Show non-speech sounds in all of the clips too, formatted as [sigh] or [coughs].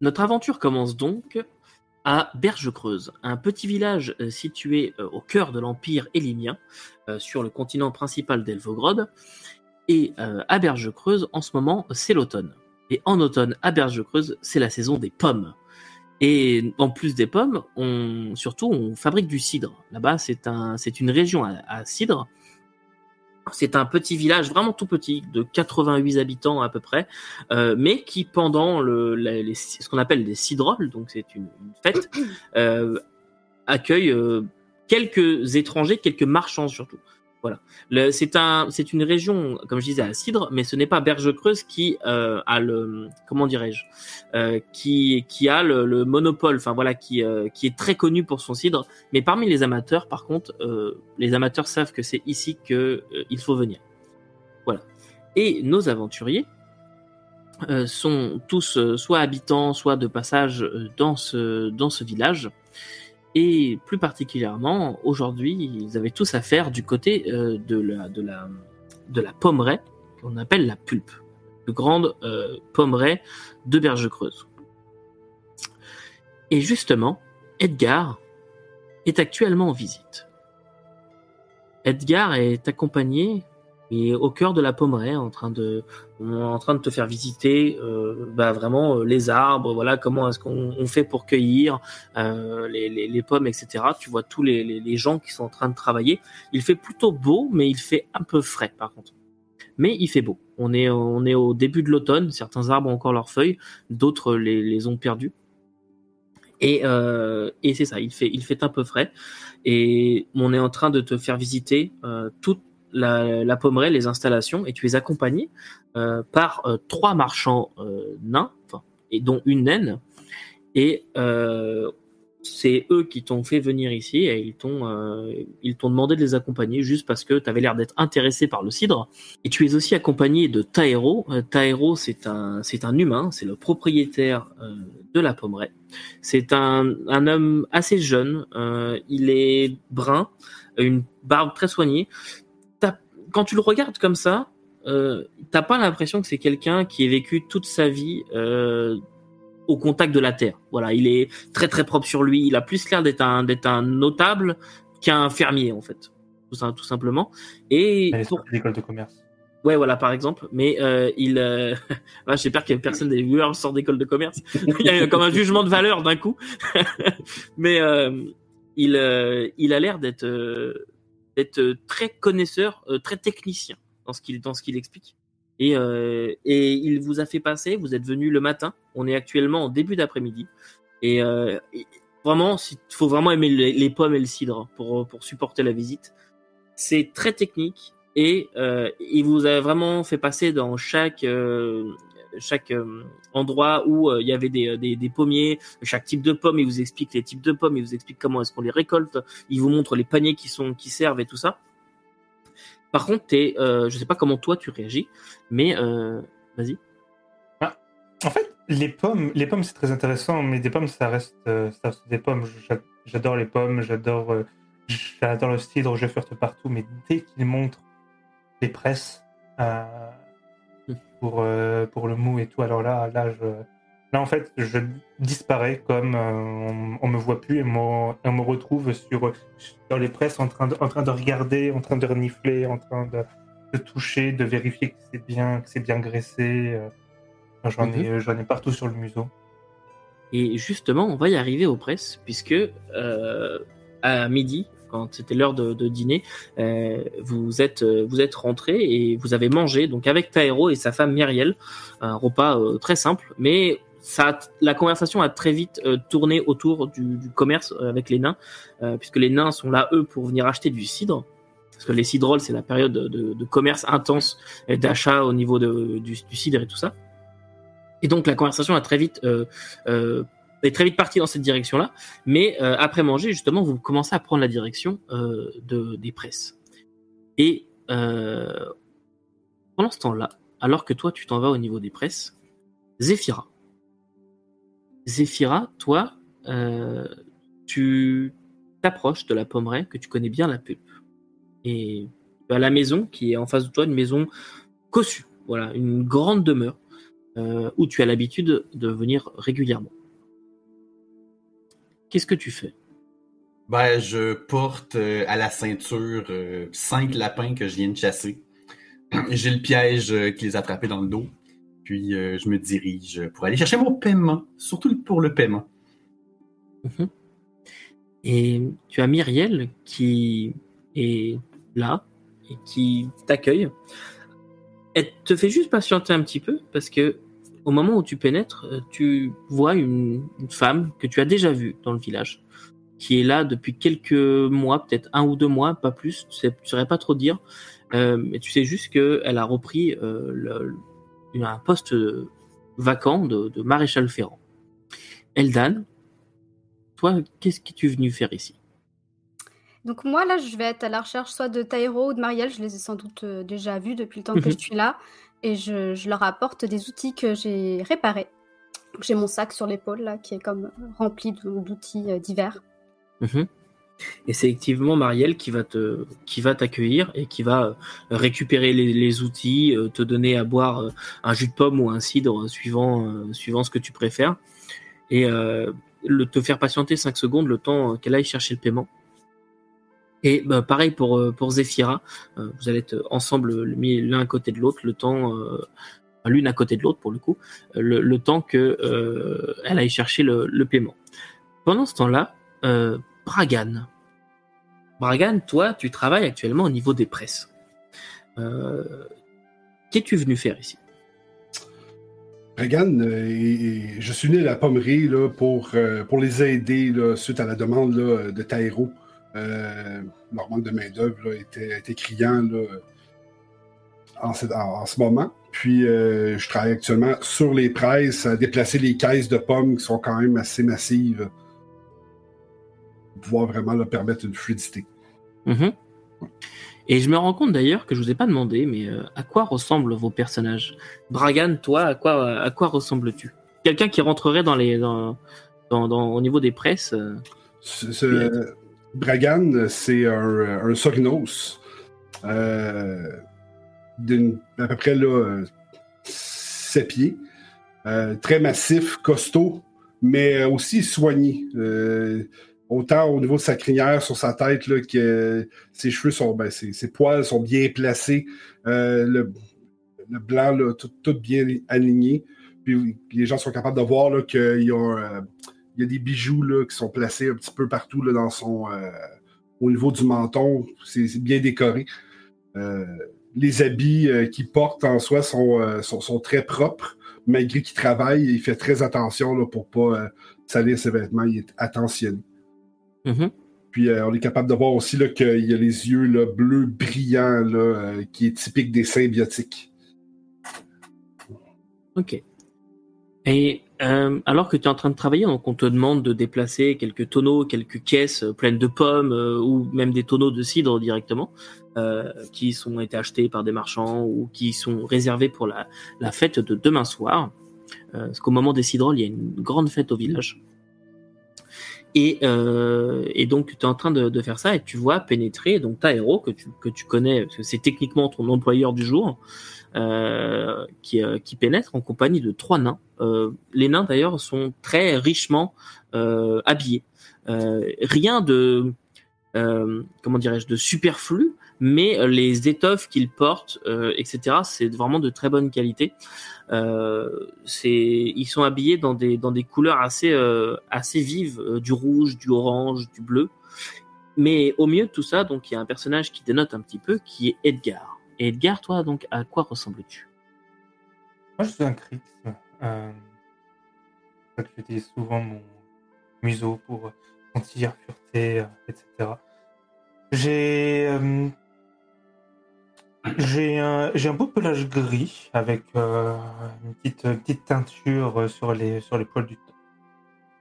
Notre aventure commence donc à Berge-Creuse, un petit village euh, situé euh, au cœur de l'Empire élinien, euh, sur le continent principal d'Elvogrod. Et à Berge-Creuse, en ce moment, c'est l'automne. Et en automne, à Berge-Creuse, c'est la saison des pommes. Et en plus des pommes, surtout, on fabrique du cidre. Là-bas, c'est une région à cidre c'est un petit village vraiment tout petit, de 88 habitants à peu près, euh, mais qui pendant le, les, ce qu'on appelle des cidroles, donc c'est une, fête, [clears throat] euh, accueille euh, quelques étrangers, quelques marchands surtout. Voilà. C'est un, une région, comme je disais, à cidre, mais ce n'est pas Berge-Creuse qui euh, a le, comment dirais-je, euh, qui, qui a le, le, monopole, enfin voilà, qui, euh, qui est très connu pour son cidre. Mais parmi les amateurs, par contre, les amateurs savent que c'est ici que il faut venir. Voilà. Et nos aventuriers sont tous soit habitants, soit de passage dans ce, dans ce village. Et plus particulièrement, aujourd'hui, ils avaient tous à faire du côté euh, de, la, de, la, la pommeraie, qu'on appelle la pulpe, de grande euh, de Berge Creuse. Et justement, Edgar est actuellement en visite. Edgar est accompagné et au cœur de la pommeraie, en train de, en train de te faire visiter, euh, bah vraiment euh, les arbres, voilà comment est-ce qu'on fait pour cueillir euh, les, les, pommes, etc. Tu vois tous les, les, gens qui sont en train de travailler. Il fait plutôt beau, mais il fait un peu frais par contre. Mais il fait beau. On est, on est au début de l'automne. Certains arbres ont encore leurs feuilles, d'autres les, ont perdues. Et, euh, et c'est ça, il fait, il fait un peu frais. Et on est en train de te faire visiter euh, toute la, la pommeraie, les installations, et tu es accompagné euh, par euh, trois marchands euh, nains, et dont une naine, et c'est eux qui t'ont fait venir ici et ils t'ont demandé de les accompagner juste parce que tu avais l'air d'être intéressé par le cidre et tu es aussi accompagné de Taero. Euh, c'est un c'est un humain, c'est le propriétaire de la pommeraie. C'est un un homme assez jeune, il est brun, une barbe très soignée quand tu le regardes comme ça, euh, t'as pas l'impression que c'est quelqu'un qui ait vécu toute sa vie euh, au contact de la terre. Voilà, il est très très propre sur lui. Il a plus l'air d'être un d'être un notable qu'un fermier en fait, tout, tout simplement. Et pour l'école de commerce. Ouais, voilà, par exemple. Mais euh, il, euh... [laughs] j'espère qu'il y a personne des viewers sort d'école de commerce. [laughs] il y a comme un jugement de valeur d'un coup. [laughs] mais euh, il, euh, il a l'air d'être d'être euh, très connaisseur, euh, très technicien dans ce qu'il dans ce qu'il explique. Et, euh, et il vous a fait passer. Vous êtes venu le matin. On est actuellement en début d'après-midi. Et, euh, vraiment, il faut vraiment aimer les, les, pommes et le cidre pour pour supporter la visite. C'est très technique et euh, il vous a vraiment fait passer dans chaque euh, chaque euh, endroit où euh, il y avait des, des, des, pommiers, chaque type de pomme, il vous explique les types de pommes, il vous explique comment est-ce qu'on les récolte, il vous montre les paniers qui sont qui servent et tout ça. Par contre, t'es, euh, je sais pas comment toi tu réagis, mais euh, vas-y. Ah, en fait, les pommes, les pommes c'est très intéressant, mais des pommes ça reste, ça reste des pommes. J'adore les pommes, j'adore, j'adore le cidre, je flirte partout, mais dès qu'ils montrent les presses, euh, pour, euh, pour le mou et tout. Alors là, là, je, là en fait, je disparais comme euh, on, on, me voit plus et on, on me retrouve sur, sur les presses en train, de, en train de regarder, en train de renifler, en train de, de toucher, de vérifier que c'est bien, que c'est bien graissé. Euh. J'en -hmm. ai, j'en ai partout sur le museau. Et justement, on va y arriver aux presses, puisque euh, à midi, quand c'était l'heure de, dîner, euh, vous êtes euh, vous êtes rentré et vous avez mangé donc avec Taero et sa femme Myriel, un repas euh, très simple, mais ça, la conversation a très vite tourné autour du, commerce avec les nains, puisque les nains sont là eux pour venir acheter du cidre. Parce que les cidroles, c'est la période de, commerce intense d'achat au niveau du, du, cidre et tout ça. Et donc la conversation a très vite est très vite parti dans cette direction-là. Mais euh, après manger, justement, vous commencez à prendre la direction euh, de, des presses. Et euh, pendant ce temps-là, alors que toi, tu t'en vas au niveau des presses, Zéphira. Zéphira, toi, tu t'approches de la pommeraie, que tu connais bien la pulpe. Et à la maison, qui est en face de toi, une maison cossue. Voilà, une grande demeure où tu as l'habitude de venir régulièrement. Qu'est-ce que tu fais? Ben, je porte euh, à la ceinture euh, cinq lapins que je viens de chasser. [clears throat] J'ai le piège euh, qui les a attrapés dans le dos. Puis je me dirige pour aller chercher mon paiement, surtout pour le paiement. Mhm. Et tu as Myriel qui est là et qui t'accueille. Elle te fait juste patienter un petit peu parce que au moment où tu pénètres, tu vois une femme que tu as déjà vue dans le village qui est là depuis quelques mois, peut-être un ou deux mois, pas plus, tu ne saurais pas trop dire. Euh, mais tu sais juste qu'elle a repris euh, un poste vacant de, maréchal ferrant. Eldan, toi, qu'est-ce que tu es venu faire ici? Donc moi là, je vais être à la recherche soit de Tairo ou de Marielle, je les ai sans doute euh, déjà vus depuis le temps que mhm. je suis là, et je, je, leur apporte des outils que j'ai réparés. J'ai mon sac sur l'épaule là qui est comme rempli d'outils divers. Mhm. Et c'est effectivement Marielle qui va te, qui va t'accueillir et qui va euh, récupérer les, outils, euh, te donner à boire euh, un jus de pomme ou un cidre suivant, suivant ce que tu préfères, et le, te faire patienter 5 secondes le temps qu'elle aille chercher le paiement. Et bah, pareil pour pour Zephyra, vous allez être ensemble mis l'un à côté de l'autre le temps, l'une à côté de l'autre pour le coup, le, temps que elle aille chercher le, paiement. Pendant ce temps-là, Bragan. Bragan, toi, tu travailles actuellement au niveau des presses. Euh, qu'es-tu venu faire ici? Bragan, euh, je suis né à la pommerie là, pour, euh, pour les aider suite à la demande de Taïro. Leur manque de main-d'œuvre était, était, criant en, ce moment. Puis je travaille actuellement sur les presses à déplacer les caisses de pommes qui sont quand même assez massives pouvoir vraiment leur permettre une fluidité. Mhm. Et je me rends compte d'ailleurs que je vous ai pas demandé, mais euh, à quoi ressemblent vos personnages? Bragan, toi, à quoi, à quoi ressembles-tu? Quelqu'un qui rentrerait dans les, dans, dans, au niveau des presses euh, Bragan, c'est un, un Sognos euh, à peu près là, 7 pieds, très massif, costaud, mais aussi soigné autant au niveau de sa crinière, sur sa tête, là, que ses cheveux sont, ben, ses, poils sont bien placés, euh, le, blanc, là, tout, bien aligné. Puis les gens sont capables de voir qu'il y, a, y a des bijoux là, qui sont placés un petit peu partout là, dans son, euh, au niveau du menton. C'est bien décoré. Euh, les habits qu'il porte en soi sont, sont, très propres, malgré qu'il travaille. Il fait très attention là, pour pas salir ses vêtements. Il est attentionné. Mm-hmm. Puis euh, on est capable de voir aussi qu'il y a les yeux là, bleus brillants, là, euh, qui est typique des symbiotiques. Ok. Et euh, alors que tu es en train de travailler, donc on te demande de déplacer quelques tonneaux, quelques caisses pleines de pommes ou même des tonneaux de cidre directement, qui sont été achetés par des marchands ou qui sont réservés pour la, fête de demain soir. parce qu'au moment des cidroles, il y a une grande fête au village. Et, euh, et, donc, tu es en train de, faire ça et tu vois pénétrer donc ta héros que tu, que tu connais, parce que c'est techniquement ton employeur du jour, euh, qui, euh, qui, pénètre en compagnie de trois nains. Euh, les nains, d'ailleurs, sont très richement euh, habillés. rien de, comment dirais-je, de superflu, mais euh, les étoffes qu'ils portent, euh, etc., c'est vraiment de très bonne qualité. Euh, ils sont habillés dans des dans des couleurs assez euh, assez vives, euh, du rouge, du orange, du bleu. Mais au milieu de tout ça, donc il y a un personnage qui dénote un petit peu, qui est Edgar. Et Edgar, toi, donc, à quoi ressembles-tu? Moi, je suis un Crix. Euh, j'utilise souvent mon museau pour sentir, fureter, etc. J'ai j'ai un, un beau pelage gris avec euh, une petite, petite teinture sur les, sur les poils du.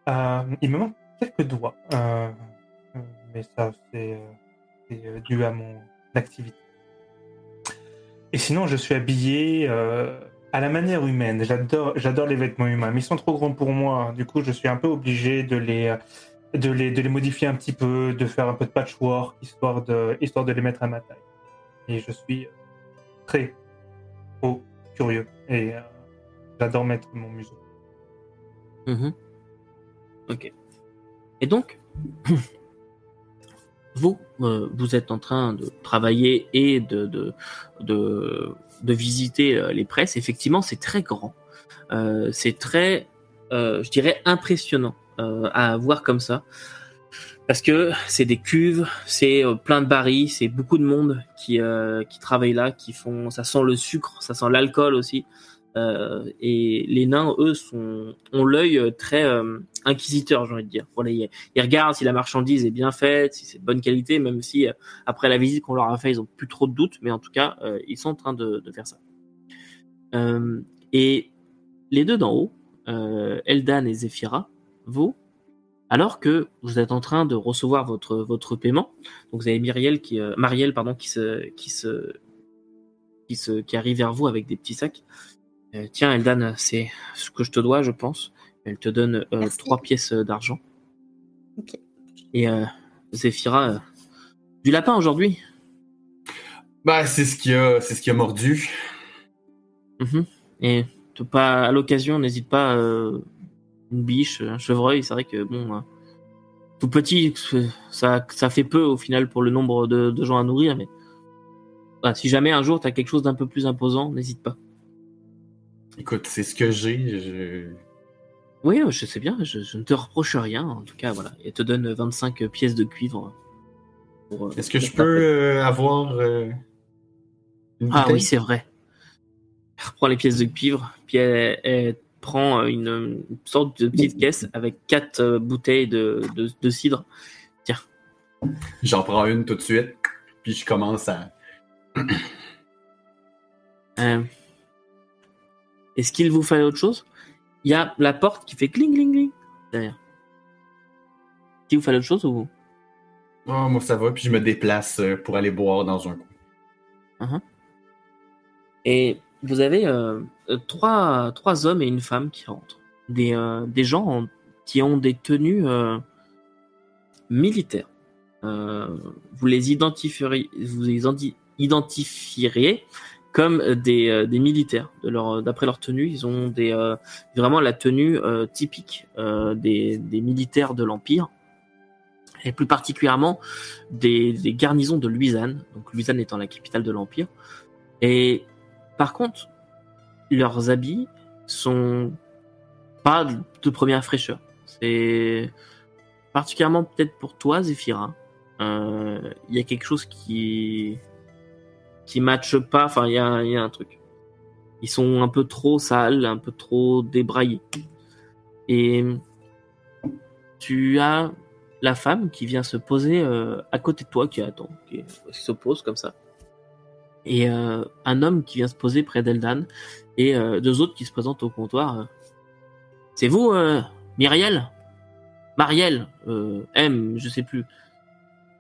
Euh, il me manque quelques doigts, euh, mais ça, c'est dû à mon activité. Et sinon, je suis habillé à la manière humaine. J'adore, j'adore les vêtements humains, mais ils sont trop grands pour moi. Du coup, je suis un peu obligé de les, de les, de les modifier un petit peu, de faire un peu de patchwork, histoire de, histoire de les mettre à ma taille et je suis très haut, curieux et, euh, j'adore mettre mon museau. Mhm. Ok. Et donc, [laughs] vous, euh, vous êtes en train de travailler et de, de, de, visiter euh, les presses. Effectivement, c'est très grand. Euh, c'est très, je dirais, impressionnant à voir comme ça. Parce que c'est des cuves, c'est plein de barils, c'est beaucoup de monde qui, qui travaille là, qui font. Ça sent le sucre, ça sent l'alcool aussi. Euh, et les nains, eux, ont l'œil très euh, inquisiteur, j'ai envie de dire. Voilà, ils, regardent si la marchandise est bien faite, si c'est de bonne qualité, même si euh, après la visite qu'on leur a fait, ils ont plus trop de doutes, mais en tout cas, euh, ils sont en train de, faire ça. Euh, et les deux d'en haut, euh, Eldan et Zephyra, vous, alors que vous êtes en train de recevoir votre votre paiement, donc vous avez qui euh, Marielle pardon qui se qui se qui se qui arrive vers vous avec des petits sacs. Euh, tiens Eldan, c'est ce que je te dois, je pense. Elle te donne euh, trois pièces d'argent. Ok. Et euh, euh, du lapin aujourd'hui. Bah, c'est ce qui a, c'est ce qui a mordu. Mhm. Et pas à l'occasion, n'hésite pas euh, une biche, un chevreuil. C'est vrai que bon, euh, tout petit, ça ça fait peu au final pour le nombre de, de gens à nourrir, mais voilà, si jamais un jour t'as quelque chose d'un peu plus imposant, n'hésite pas. Écoute, c'est ce que j'ai. je- Oui, euh, je sais bien, je, je ne te reproche rien. En tout cas, voilà, et te donne 25 pièces de cuivre. euh, Est-ce que je peux euh, avoir euh, une Ah oui, c'est vrai. Elle reprend les pièces de cuivre, puis elle, elle prend une, une sorte de petite caisse avec quatre euh, bouteilles de, de, de cidre. J'en prends une tout de suite, puis je commence à. Est-ce qu'il vous fallait autre chose? Il y a la porte qui fait cling cling cling derrière. Est-ce qu'il vous fallait autre chose ou Oh, moi ça va, puis je me déplace euh, pour aller boire dans un coin. Et vous avez euh, euh, trois, trois hommes et une femme qui rentrent. Des, euh, des gens en- qui ont des tenues euh, militaires. Vous les identifieriez, vous les identifieriez comme des, euh, des militaires. Leur, d'après leur tenue, ils ont euh, vraiment la tenue euh, typique euh, des, militaires de l'Empire. Et plus particulièrement des, garnisons de Luisanne, donc Luisanne étant la capitale de l'Empire. Et par contre, leurs habits sont pas de première fraîcheur. C'est particulièrement peut-être pour toi, Zéphirin. Euh, Il y a quelque chose qui qui matche pas. Enfin, il y a, un truc. Ils sont un peu trop sales, un peu trop débraillés. Et tu as la femme qui vient se poser euh, à côté de toi, qui attend, qui, se pose comme ça et euh, un homme qui vient se poser près d'Eldan et euh, deux autres qui se présentent au comptoir. C'est vous, Myriel? Marielle M, je sais plus.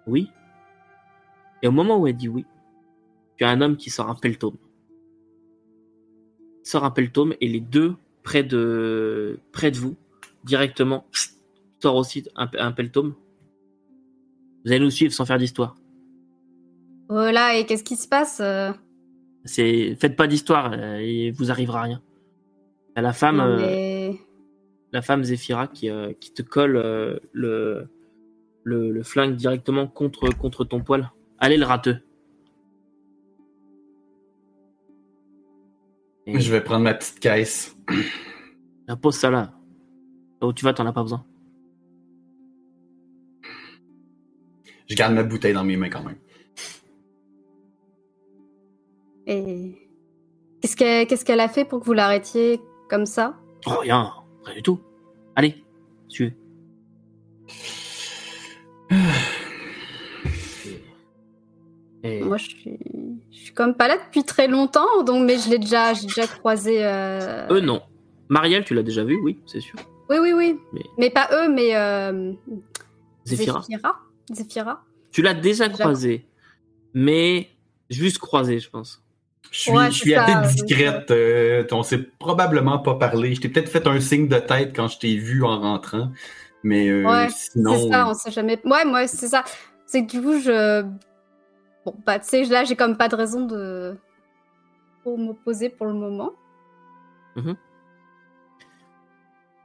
Oui. Et au moment où elle dit oui, tu as un homme qui sort un peltome. Il sort un peltome et les deux près de près de vous, directement, sort aussi un, un peltome. Vous allez nous suivre sans faire d'histoire. Voilà, et qu'est-ce qui se passe euh C'est faites pas d'histoire, euh, il vous arrivera rien. T'as la femme, euh, la femme Zéphira qui, euh, qui te colle euh, le, le le flingue directement contre contre ton poil. Allez le rateux. Et Je vais prendre ma petite caisse. la pose ça là. Là où tu vas, t'en as pas besoin. Je garde ma bouteille dans mes mains quand même. Et qu'est-ce qu'elle qu'est-ce qu'elle a fait pour que vous l'arrêtiez comme ça? Oh rien, rien du tout. Allez, suivez. Et- Moi, je suis, je suis comme pas là depuis très longtemps, donc mais je l'ai déjà, j'ai déjà croisé. euh, Eux non. Marielle, tu l'as déjà vu, oui, c'est sûr. Oui, oui, oui. Mais- Mais, pas eux, mais euh... Zéphira. Zéphira. Zéphira. Tu l'as déjà Déjà. croisé, mais juste croisé, je pense. Je suis, Ouais, je suis ça, assez discrète. euh, on s'est probablement pas parlé. Je t'ai peut-être fait un signe de tête quand je t'ai vu en rentrant. Mais euh, Ouais, sinon. C'est ça, on sait jamais. Ouais, moi, c'est ça. C'est que du coup, je. Bon, bah, tu sais, là, j'ai comme pas de raison de. pour m'opposer pour le moment. Mhm.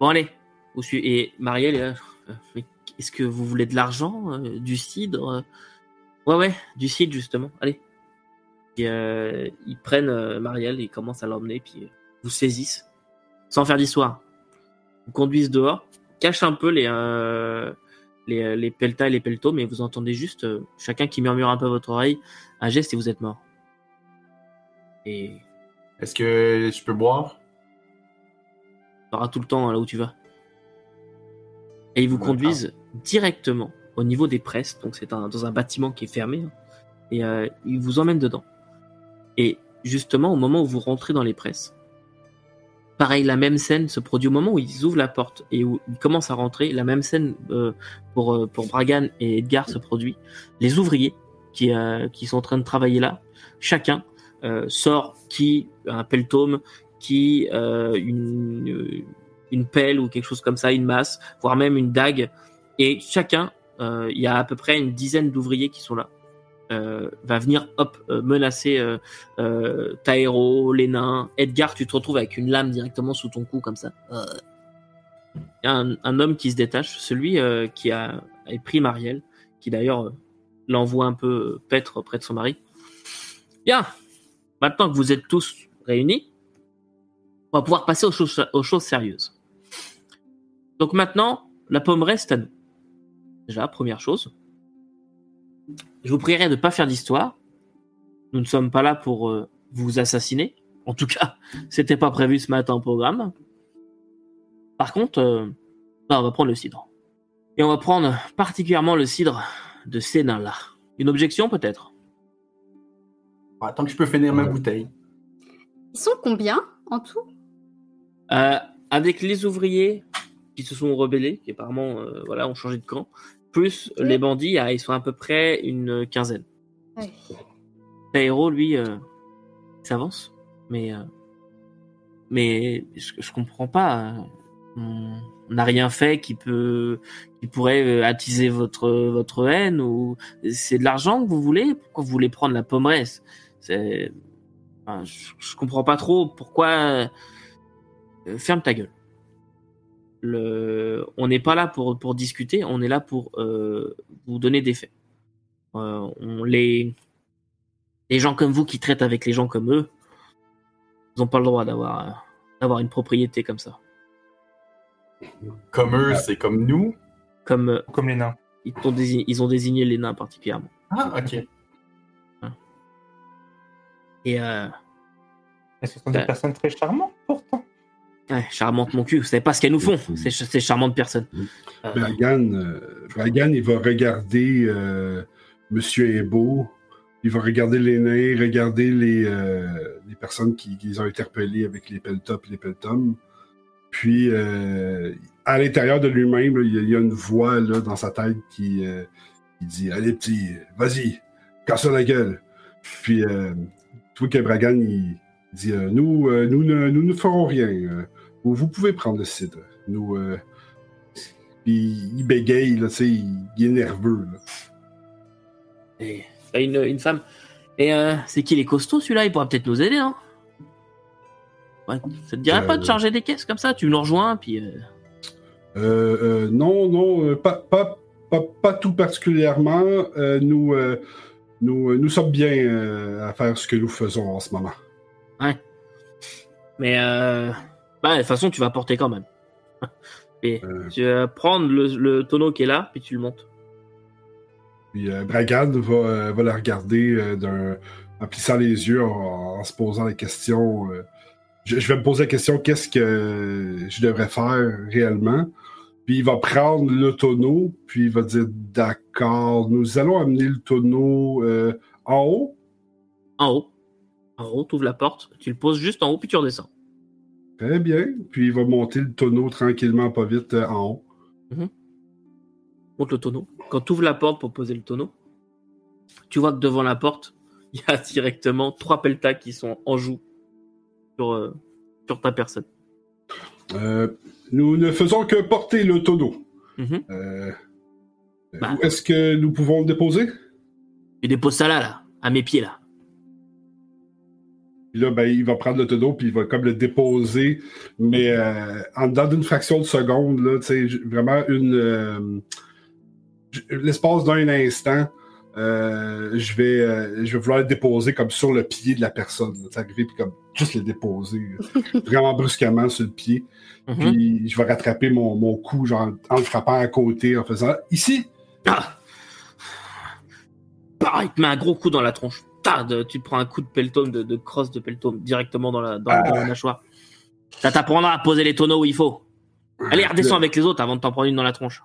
Bon, allez. Vous. Et Marielle euh, mais Est-ce que vous voulez de l'argent euh, Du cidre euh? Ouais, ouais, du cidre, justement. Allez. Euh, ils prennent euh, Marielle et ils commencent à l'emmener, puis euh, vous saisissent. Sans faire d'histoire. Vous conduisent dehors, cachent un peu les, euh, les, euh, les peltas et les peltos, mais vous entendez juste euh, chacun qui murmure un peu à votre oreille un geste et vous êtes mort. Et Est-ce que je peux boire? tu auras tout le temps hein, là où tu vas. Et ils vous Ouais, conduisent directement au niveau des presses, donc c'est un, dans un bâtiment qui est fermé, hein. et euh, ils vous emmènent dedans. Et justement, au moment où vous rentrez dans les presses, pareil, la même scène se produit au moment où ils ouvrent la porte et où ils commencent à rentrer. La même scène euh, pour, euh, pour Bragan et Edgar se produit. Les ouvriers qui, euh, qui sont en train de travailler là, chacun sort qui un peltome, qui une, une pelle ou quelque chose comme ça, une masse, voire même une dague. Et chacun, il y a à peu près une dizaine d'ouvriers qui sont là. Euh, va venir hop euh, menacer euh, euh, les nains, Edgar, tu te retrouves avec une lame directement sous ton cou comme ça. Euh. Un, un homme qui se détache, celui qui a, pris Marielle, qui d'ailleurs l'envoie un peu paître près de son mari. Bien, maintenant que vous êtes tous réunis, on va pouvoir passer aux choses, aux choses sérieuses. Donc maintenant, la pomme reste à nous. Déjà, première chose. Je vous prierai de ne pas faire d'histoire. Nous ne sommes pas là pour euh, vous assassiner. En tout cas, [laughs] c'était pas prévu ce matin au programme. Par contre, euh, bah, on va prendre le cidre. Et on va prendre particulièrement le cidre de ces nains-là. Une objection peut-être? Ouais, tant que je peux finir ma bouteille. Ils sont combien en tout? Euh, avec les ouvriers qui se sont rebellés, qui apparemment euh, voilà, ont changé de camp, plus les bandits, ah, ils sont à peu près une quinzaine. Ouais. Taero, lui, euh, s'avance, mais euh, mais je, je comprends pas. euh, On n'a rien fait qui peut qui pourrait attiser votre votre haine ou c'est de l'argent que vous voulez? Pourquoi vous voulez prendre la pommeresse C'est enfin, je, je comprends pas trop pourquoi. Euh, ferme ta gueule. Le... On n'est pas là pour, pour discuter, on est là pour euh, vous donner des faits. Euh, on les... les gens comme vous qui traitent avec les gens comme eux, ils n'ont pas le droit d'avoir euh, d'avoir une propriété comme ça. Comme eux, c'est comme nous? Comme euh, Comme les nains. ils, t'ont désigné, ils ont désigné les nains particulièrement. Ah, ok. Et euh, Et ce sont des Ouais. personnes très charmantes, pourtant? Ouais, charmante mon cul, vous savez pas ce qu'elles nous font, ces, ces charmantes personnes. Euh, Bragan, euh, Bragan, il va regarder euh, Monsieur Ebo, il va regarder les nains, regarder les, euh, les personnes qui, qui les ont interpellés avec les peltops et les peltoms. Puis, euh, à l'intérieur de lui-même, il y, a- il y a une voix là, dans sa tête qui, euh, qui dit Allez, petit, vas-y, casse la gueule. Puis, euh, tu vois que Bragan, il dit euh, nous, euh, nous, ne, nous ne ferons rien. Euh, vous, pouvez prendre le cidre. Nous. puis il bégaye, là, tu sais, il, il est nerveux. Là. Et une, une femme. Et euh, c'est qui les costauds celui-là Il pourra peut-être nous aider, hein ouais, Ça te dirait Euh, pas de charger des caisses comme ça? Tu nous rejoins, puis. euh, non, non, pas, pas, pas, pas tout particulièrement. Nous, nous, nous sommes bien à faire ce que nous faisons en ce moment. Mais euh... bah, de toute façon, tu vas porter quand même. [laughs] Et Euh. tu vas prendre le, le tonneau qui est là, puis tu le montes. Puis euh, Bragan va, euh, va la regarder d'un- en plissant les yeux, en, en se posant la question. je, je vais me poser la question qu'est-ce que je devrais faire réellement? Puis il va prendre le tonneau, puis il va dire d'accord, nous allons amener le tonneau en haut. En haut. En haut, tu ouvres la porte, tu le poses juste en haut, puis tu redescends. Très bien. Puis il va monter le tonneau tranquillement, pas vite, euh, en haut. Monte le tonneau. Quand tu ouvres la porte pour poser le tonneau, tu vois que devant la porte, [laughs] il y a directement trois peltas qui sont en joue sur, euh, sur ta personne. Euh, nous ne faisons que porter le tonneau. Mhm. Bah. Où est-ce que nous pouvons le déposer? Tu déposes ça là, là, à mes pieds, là. Puis là, ben, il va prendre le tonneau, puis il va comme le déposer, mais euh, en dedans d'une fraction de seconde, là, vraiment une. euh, L'espace d'un instant, euh, je, vais, je vais vouloir le déposer comme sur le pied de la personne. là, arriver, puis comme juste le déposer, [laughs] vraiment brusquement sur le pied. Mhm. Puis je vais rattraper mon, mon coup, genre, en le frappant à côté, en faisant Ici! Ah Pareil, il te met un gros coup dans la tronche. Ta, de- tu te prends un coup de peltome, de, de crosse de peltome, directement dans la, dans, dans la mâchoire. Ça t'apprendra à poser les tonneaux où il faut. Allez, redescends avec les autres avant de t'en prendre une dans la tronche.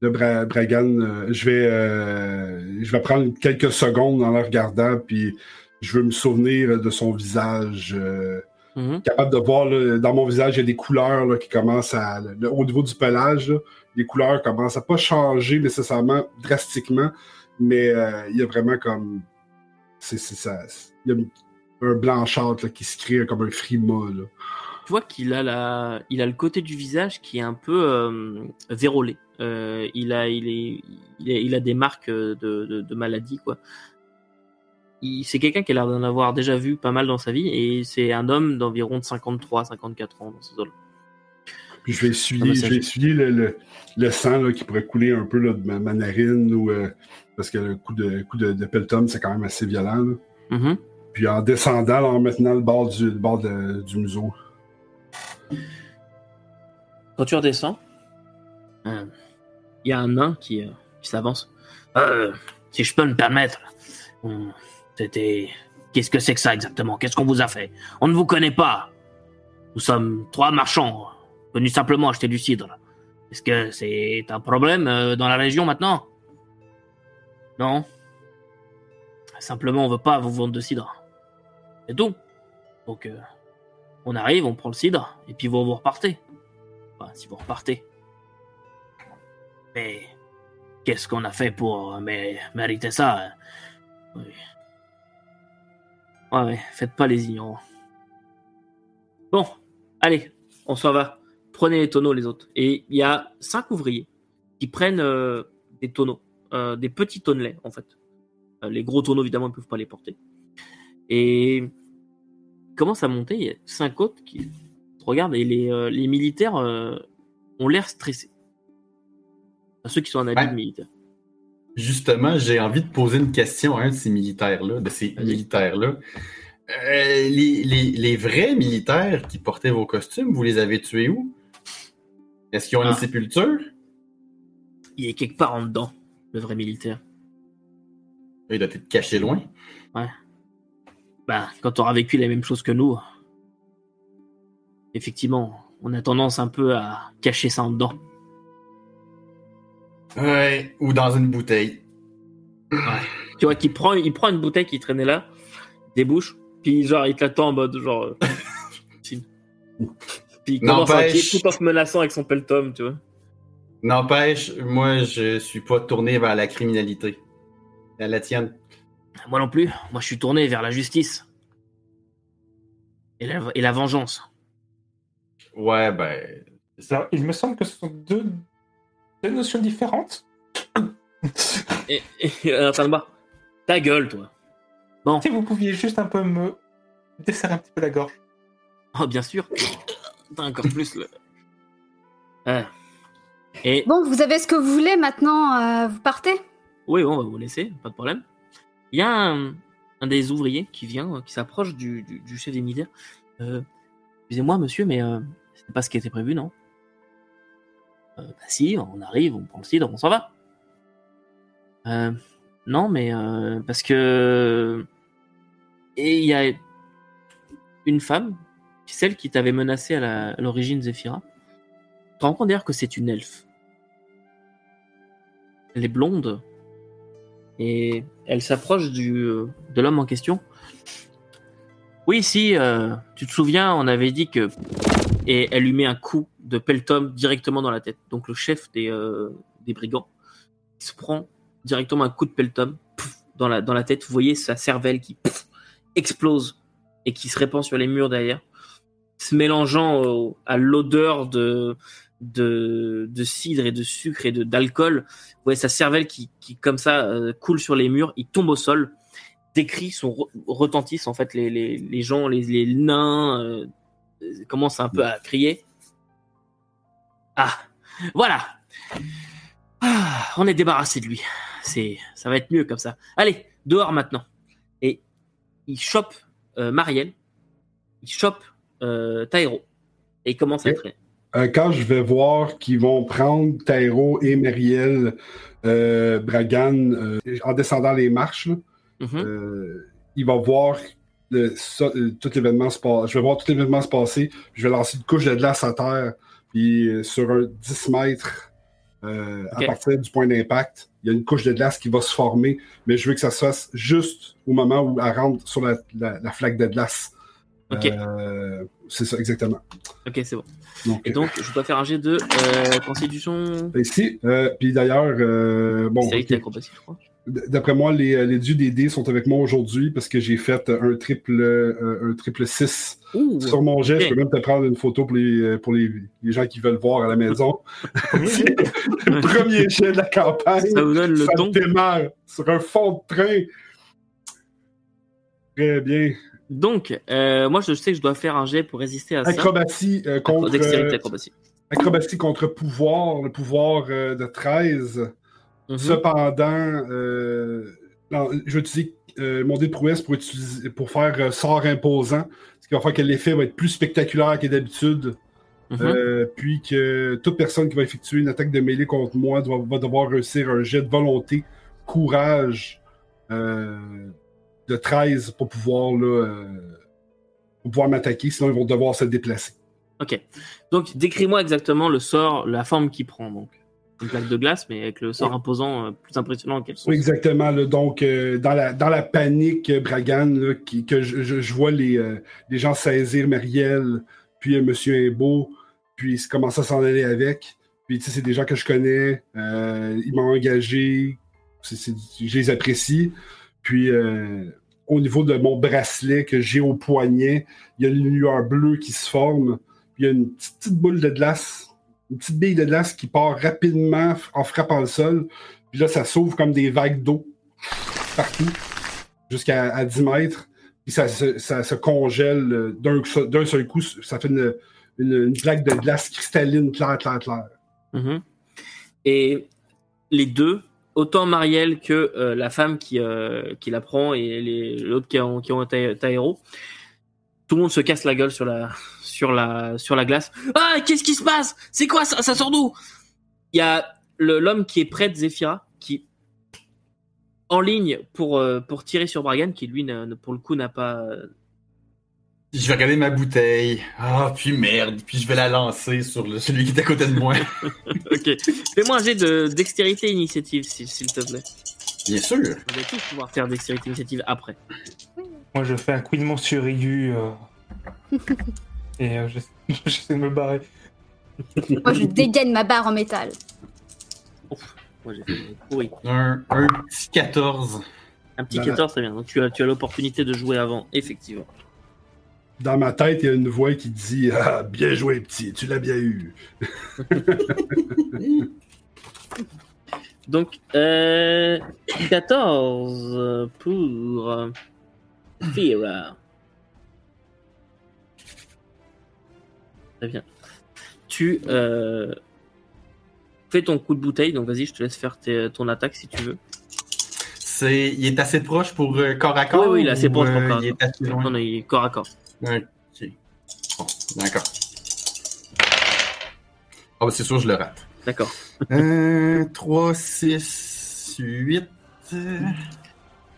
Le Bra- Bragan, euh, je vais, euh, je vais prendre quelques secondes en le regardant, puis je veux me souvenir de son visage. euh, Mhm. capable de voir là, dans mon visage, il y a des couleurs là, qui commencent à. au niveau du pelage, les couleurs commencent à pas changer nécessairement drastiquement, mais il y a vraiment comme. C'est ça. Il y a un blanchâtre là, qui se crée comme un frima. Là. Tu vois qu'il a la, il a le côté du visage qui est un peu euh, vérolé. Euh, il a, il est, il a, il a des marques de, de, de maladie quoi. C'est quelqu'un qui a l'air d'en avoir déjà vu pas mal dans sa vie et c'est un homme d'environ de 53, 54 ans dans ce zone. Puis je vais Ah, essuyer, bah, je vais essuyer le, le, le sang là, qui pourrait couler un peu là, de ma, ma narine ou euh, parce que le coup de coup de, de pelletum, c'est quand même assez violent. là. Mhm. Puis en descendant, là, en maintenant le bord du, le bord de- du museau. Quand tu redescends, euh, il y a un nain qui, euh, qui s'avance. Euh, si je peux me permettre, c'était. Qu'est-ce que c'est que ça exactement? Qu'est-ce qu'on vous a fait? On ne vous connaît pas. Nous sommes trois marchands venus simplement acheter du cidre. Est-ce que c'est un problème dans la région maintenant? Non. Simplement, on veut pas vous vendre de cidre. C'est tout. Donc, euh, on arrive, on prend le cidre, et puis vous, vous repartez. Enfin, si vous repartez. Mais qu'est-ce qu'on a fait pour euh, mé- mériter ça hein? Oui. Ouais, ouais, faites pas les ignorants. Bon, allez, on s'en va. Prenez les tonneaux, les autres. Et il y a cinq ouvriers qui prennent euh, des tonneaux, euh, des petits tonnelets, en fait. Euh, les gros tonneaux, évidemment, ils peuvent pas les porter. Et ils commencent à monter. Il y a cinq autres qui regardent et les, euh, les militaires ont l'air stressés. Enfin, ceux qui sont en habit Ouais. de militaire. Justement, j'ai envie de poser une question à un de ces militaires-là, de ces militaires-là. Euh, les, les- les vrais militaires qui portaient vos costumes, vous les avez tués où? Est-ce qu'ils ont Ah. une sépulture? Il est quelque part en dedans, le vrai militaire. Il doit être caché loin. Bah, quand on aura vécu la même chose que nous, effectivement, on a tendance un peu à cacher ça en dedans. Ouais, ou dans une bouteille. Tu vois qu'il prend, il prend une bouteille qui traînait là, débouche, puis genre il te l'attend en mode genre. euh, [laughs] puis il commence à tout en se menaçant avec son pelletom, tu vois. N'empêche, moi, je suis pas tourné vers la criminalité. À la tienne. Moi non plus, moi je suis tourné vers la justice. Et la, et la vengeance. Ouais, ben. Alors, il me semble que ce sont deux, deux notions différentes. [coughs] Et, et attends le bas. Ta gueule, toi. Bon, Si vous pouviez juste un peu me desserrer un petit peu la gorge. oh, bien sûr. [coughs] T'as encore plus le. Ah. Et Bon, vous avez ce que vous voulez maintenant, euh, vous partez? Oui, on va vous laisser, pas de problème. Il y a un, un des ouvriers qui vient, euh, qui s'approche du, du, du chef des militaires. Euh, Excusez-moi, monsieur, mais euh, c'est pas ce qui était prévu, non? Bah si, on arrive, on prend le cidre, on s'en va. Non, mais parce que... Et il y a une femme, celle qui t'avait menacé à l'origine, Zephyra. Tu te rends compte d'ailleurs que c'est une elfe. Elle est blonde. Et elle s'approche de l'homme en question. Oui, si, euh, tu te souviens, on avait dit que... Et elle lui met un coup de pelletom directement dans la tête. Donc le chef des, euh, brigands se prend directement un coup de pelletom pouf, dans la, tête. Vous voyez sa cervelle qui explose et qui se répand sur les murs derrière, se mélangeant à l'odeur de, de, de cidre et de sucre et de d'alcool. Vous voyez sa cervelle qui, qui comme ça, euh, coule sur les murs. Il tombe au sol. des cris sont re- retentissent en fait les, les, les gens les, les nains euh, commencent un peu à crier ah voilà ah, on est débarrassé de lui c'est ça va être mieux comme ça allez dehors maintenant et il chope euh, Marielle il chope Tairo et il commence à Ok. Euh, quand je vais voir qu'ils vont prendre Tyro et Meriel euh, Bragan euh, en descendant les marches, Mhm. il va voir le- ça, tout l'événement se passer. Je vais voir tout l'événement se passer. Je vais lancer une couche de glace à terre. Puis sur un 10 mètres euh, à partir du point d'impact, il y a une couche de glace qui va se former. Mais je veux que ça se fasse juste au moment où elle rentre sur la, la- la flaque de glace. Ok. Euh, c'est ça, exactement. ok c'est bon Donc, et donc je dois faire un jet de euh, constitution Ici, euh, puis d'ailleurs, euh, bon, je crois d'après moi, les, les dieux des dés sont avec moi aujourd'hui parce que j'ai fait un triple, euh, un triple 6 Ouh, sur mon jet. Je peux même te prendre une photo pour les, pour les, les gens qui veulent voir à la maison. Le [laughs] [laughs] premier jet de la campagne. ça vous donne le Ça ton démarre sur un fond de train. Très bien. Donc, euh, moi, je sais que je dois faire un jet pour résister à ça. Acrobatie euh, contre, Dextérité, euh, acrobatie. acrobatie contre pouvoir, le pouvoir euh, de 13. Mhm. Cependant, non, je vais utiliser mon dé de prouesse pour, utiliser, pour faire sort imposant, ce qui va faire que l'effet va être plus spectaculaire que d'habitude. Mhm. Puis que toute personne qui va effectuer une attaque de mêlée contre moi doit- va devoir réussir un jet de volonté, courage de 13 pour pouvoir, là, euh, pour pouvoir m'attaquer, sinon ils vont devoir se déplacer. Ok. Donc, décris-moi exactement le sort, la forme qu'il prend. Donc, une plaque de glace, mais avec le sort imposant euh, plus impressionnant qu'elle soit. Oui, exactement. là. donc, euh, dans, la, dans la panique, Bragan, là, qui- que je, je- je vois les, les gens saisir Marielle, puis Monsieur Imbeau, puis ils commencent à s'en aller avec. Puis, tu sais, c'est des gens que je connais. ils m'ont engagé. je les apprécie. Puis, euh, au niveau de mon bracelet que j'ai au poignet, il y a une lueur bleue qui se forme. Puis, il y a une petite, boule de glace, une petite bille de glace qui part rapidement en frappant le sol. Puis là, ça s'ouvre comme des vagues d'eau partout, jusqu'à à 10 mètres. Puis ça, se- congèle euh, d'un seul- coup. Ça fait une, une- une plaque de glace cristalline claire, claire, claire. Mhm. Et les deux, autant Marielle que euh, la femme qui, euh, qui la prend et les- l'autre qui ont, qui ont ta, ta héros, tout le monde se casse la gueule sur la, sur la, sur la glace. Ah, qu'est-ce qui se passe? C'est quoi ça? Ça sort d'où? Il y a l'homme qui est près de Zephyra, qui en ligne pour, euh, pour tirer sur Bragan, qui lui, pour le coup, n'a pas. Je vais regarder ma bouteille. Ah, puis merde. Puis je vais la lancer sur le- celui qui est à côté de moi. [laughs] ok. Fais-moi un jet de dextérité initiative, s'il s'il te plaît. Bien sûr. Vous allez tous pouvoir faire dextérité initiative après. Moi, je fais un couinement suraigu. euh, [laughs] et euh, j'essa- [laughs] j'essaie de me barrer. Moi, je dégaine ma barre en métal. Moi, j'ai fait pourri. Un, un petit 14. Un petit Voilà. 14, c'est bien. Donc tu as, tu as l'opportunité de jouer avant, effectivement. Dans ma tête, il y a une voix qui dit Ah, bien joué, petit, tu l'as bien eu. [laughs] Donc, euh, 14 pour Fira. Très bien. Tu euh, fais ton coup de bouteille, donc vas-y, je te laisse faire tes- ton attaque si tu veux. C'est, il est assez proche pour euh, corps à corps. Oui, oui, il est assez proche pour euh, corps à. Non, non, il est corps à corps. Ok. Bon, d'accord. Ah, bah, c'est sûr, je le rate. D'accord. Euh, 3, 6, 8. euh,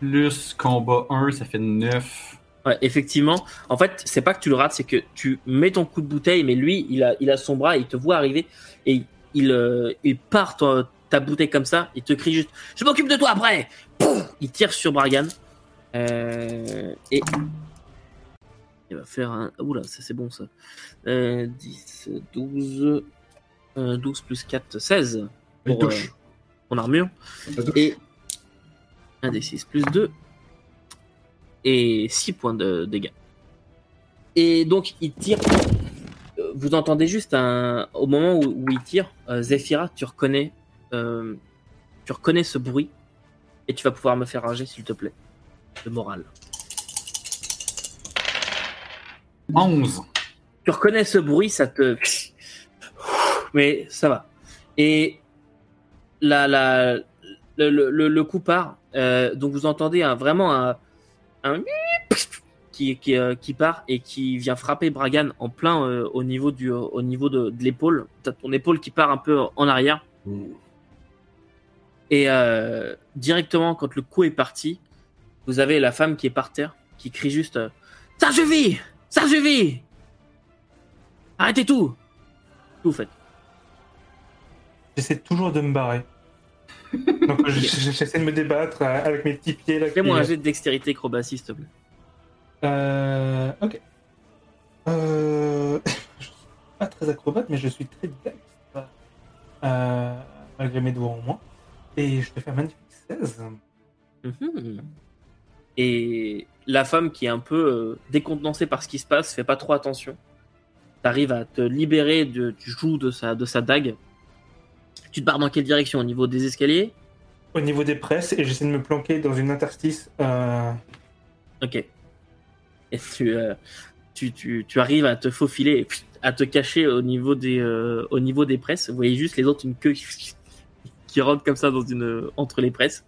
Plus combat 1, ça fait 9. Ouais, effectivement. En fait, c'est pas que tu le rates, c'est que tu mets ton coup de bouteille, mais lui, il a, il a son bras, il te voit arriver et il, euh, il part ta, ta bouteille comme ça, il te crie juste Je m'occupe de toi après Pouf Il tire sur Bragan. Euh, et. Il va faire un. Oula, ça c'est bon ça. Euh, 10, 12. euh, 12 plus 4, 16. Il Pour, euh, ton armure. Et 1 des 6 plus 2. Et 6 points de dégâts. Et donc, il tire. Euh, Vous entendez juste un. Au moment où, où il tire, euh, Zephyra, tu reconnais. tu reconnais ce bruit. Et tu vas pouvoir me faire un jet, s'il te plaît. de morale. 11. Tu reconnais ce bruit, ça te. Mais ça va. Et la, la, le, coup part. Euh, donc vous entendez un, vraiment un, qui, euh, qui part et qui vient frapper Bragan en plein euh, au niveau, du, au niveau de, l'épaule. T'as ton épaule qui part un peu en arrière. Et directement, quand le coup est parti, vous avez la femme qui est par terre, qui crie juste Ça je vis Ça je vis Arrêtez tout Tout faites. J'essaie toujours de me barrer. [laughs] Donc je- je- j'essaie de me débattre euh, avec mes petits pieds Fais-moi un jet de dextérité acrobatie, s'il te plaît. Euh, ok. Euh, [laughs] je suis pas très acrobate, mais je suis très dextre. Euh, malgré mes doigts en moins. Et je te fais un magnifique 16. Mhm. Et la femme qui est un peu euh, décontenancée par ce qui se passe, fait pas trop attention. T'arrives à te libérer de- du joug de sa, de sa dague. Tu te barres dans quelle direction? Au niveau des escaliers? Au niveau des presses, et j'essaie de me planquer dans une interstice. Euh... Ok. Et tu, euh, tu, tu, tu arrives à te faufiler, et à te cacher au niveau des, euh, au niveau des presses. Vous voyez juste les autres, une queue qui, qui rentre comme ça dans une, entre les presses.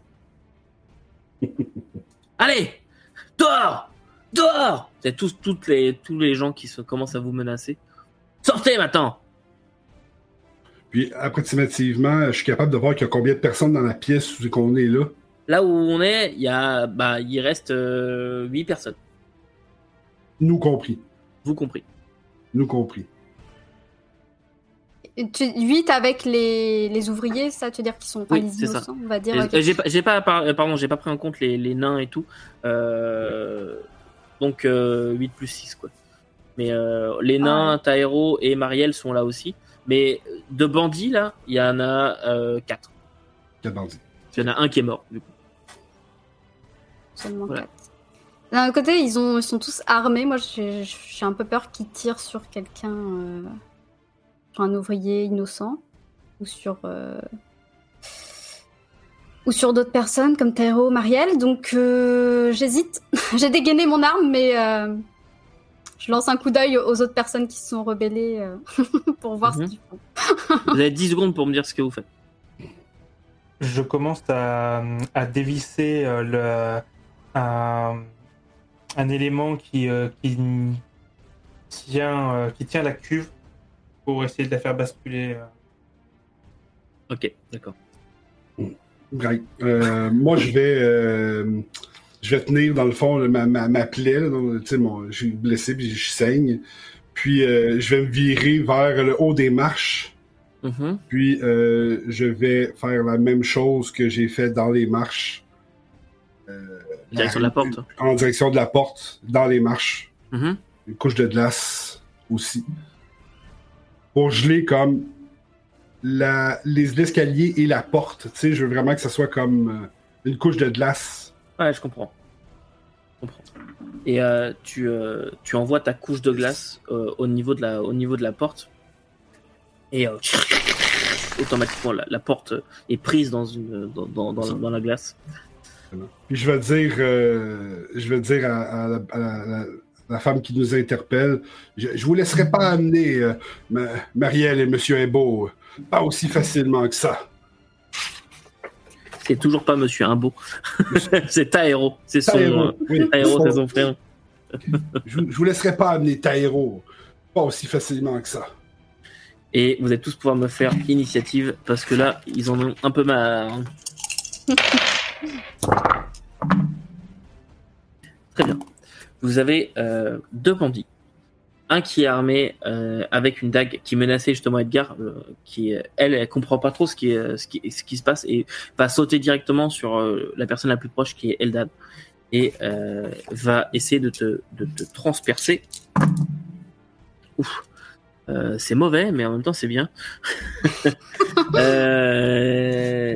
[laughs] Allez Dehors Dehors C'est tous, toutes les, tous les gens qui se, commencent à vous menacer. Sortez maintenant Puis approximativement, je suis capable de voir qu'il y a combien de personnes dans la pièce où qu'on est là. Là où on est, il y a, bah, il reste 8 personnes. Nous compris. Vous compris. Nous compris. Tu, 8 avec les, les ouvriers, ça, tu veux dire qu'ils sont pas Oui, les ça. innocents, on va dire. Et- ok. et J'ai pas, j'ai pas, par- euh, pardon, j'ai pas pris en compte les, les nains et tout. Euh, donc euh, 8 plus 6 quoi. Mais euh, les Ah nains, Taero et Marielle sont là aussi. Mais de bandits là, il y en a euh, 4. Quatre bandits. Il y en a un qui est mort du coup. Seulement Voilà. quatre. D'un côté, ils, ont, ils sont tous armés. Moi, j'ai j'ai un peu peur qu'ils tirent sur quelqu'un, euh, sur un ouvrier innocent, ou sur, euh, ou sur d'autres personnes comme Tairo, Marielle. Donc, euh, j'hésite. [laughs] j'ai dégainé mon arme, mais euh, je lance un coup d'œil aux autres personnes qui se sont rebellées euh, [laughs] pour voir Mhm. ce qu'ils font. [laughs] Vous avez 10 secondes pour me dire ce que vous faites. Je commence à, à dévisser euh, le, un, un élément qui, euh, qui, tient, euh, qui tient la cuve pour essayer de la faire basculer. euh. Ok, d'accord. Right. Euh, moi, je vais, euh, je vais tenir dans le fond là, ma, ma, ma plaie. là, donc, tu sais, mon- je suis blessé puis je saigne. Puis euh, je vais me virer vers le haut des marches. Mhm. Puis euh, je vais faire la même chose que j'ai fait dans les marches. Direction de la porte. En direction de la porte, dans les marches. Mhm. Une couche de glace aussi. Pour geler comme la, les l'escalier et la porte. Tu sais, je veux vraiment que ça soit comme euh, une couche de glace. Ouais, je comprends. Je comprends. Et euh, tu, euh, tu envoies ta couche de glace euh, au, niveau de la, au niveau de la porte. Et automatiquement, la, la porte est prise dans, une, dans, dans, dans, dans la glace. Puis je vais dire, je vais dire à, à la- femme qui nous interpelle, je, je vous laisserai pas amener euh, Ma- Marielle et Monsieur Imbeau, pas aussi facilement que ça. C'est toujours pas Monsieur Imbeau. [laughs] c'est Taero. C'est son, euh, oui. Taero, c'est son frère. Je, je vous laisserai pas amener Taïro, pas aussi facilement que ça. Et vous allez tous pouvoir me faire initiative parce que là, ils en ont un peu marre. [laughs] Très bien. Vous avez euh, deux bandits. Un qui est armé euh, avec une dague qui menaçait justement Edgar, euh, qui elle, elle comprend pas trop ce qui, est, ce, qui, ce qui se passe et va sauter directement sur la personne la plus proche qui est Eldad et va essayer de te, de te transpercer. Ouf. C'est mauvais, mais en même temps c'est bien. [laughs]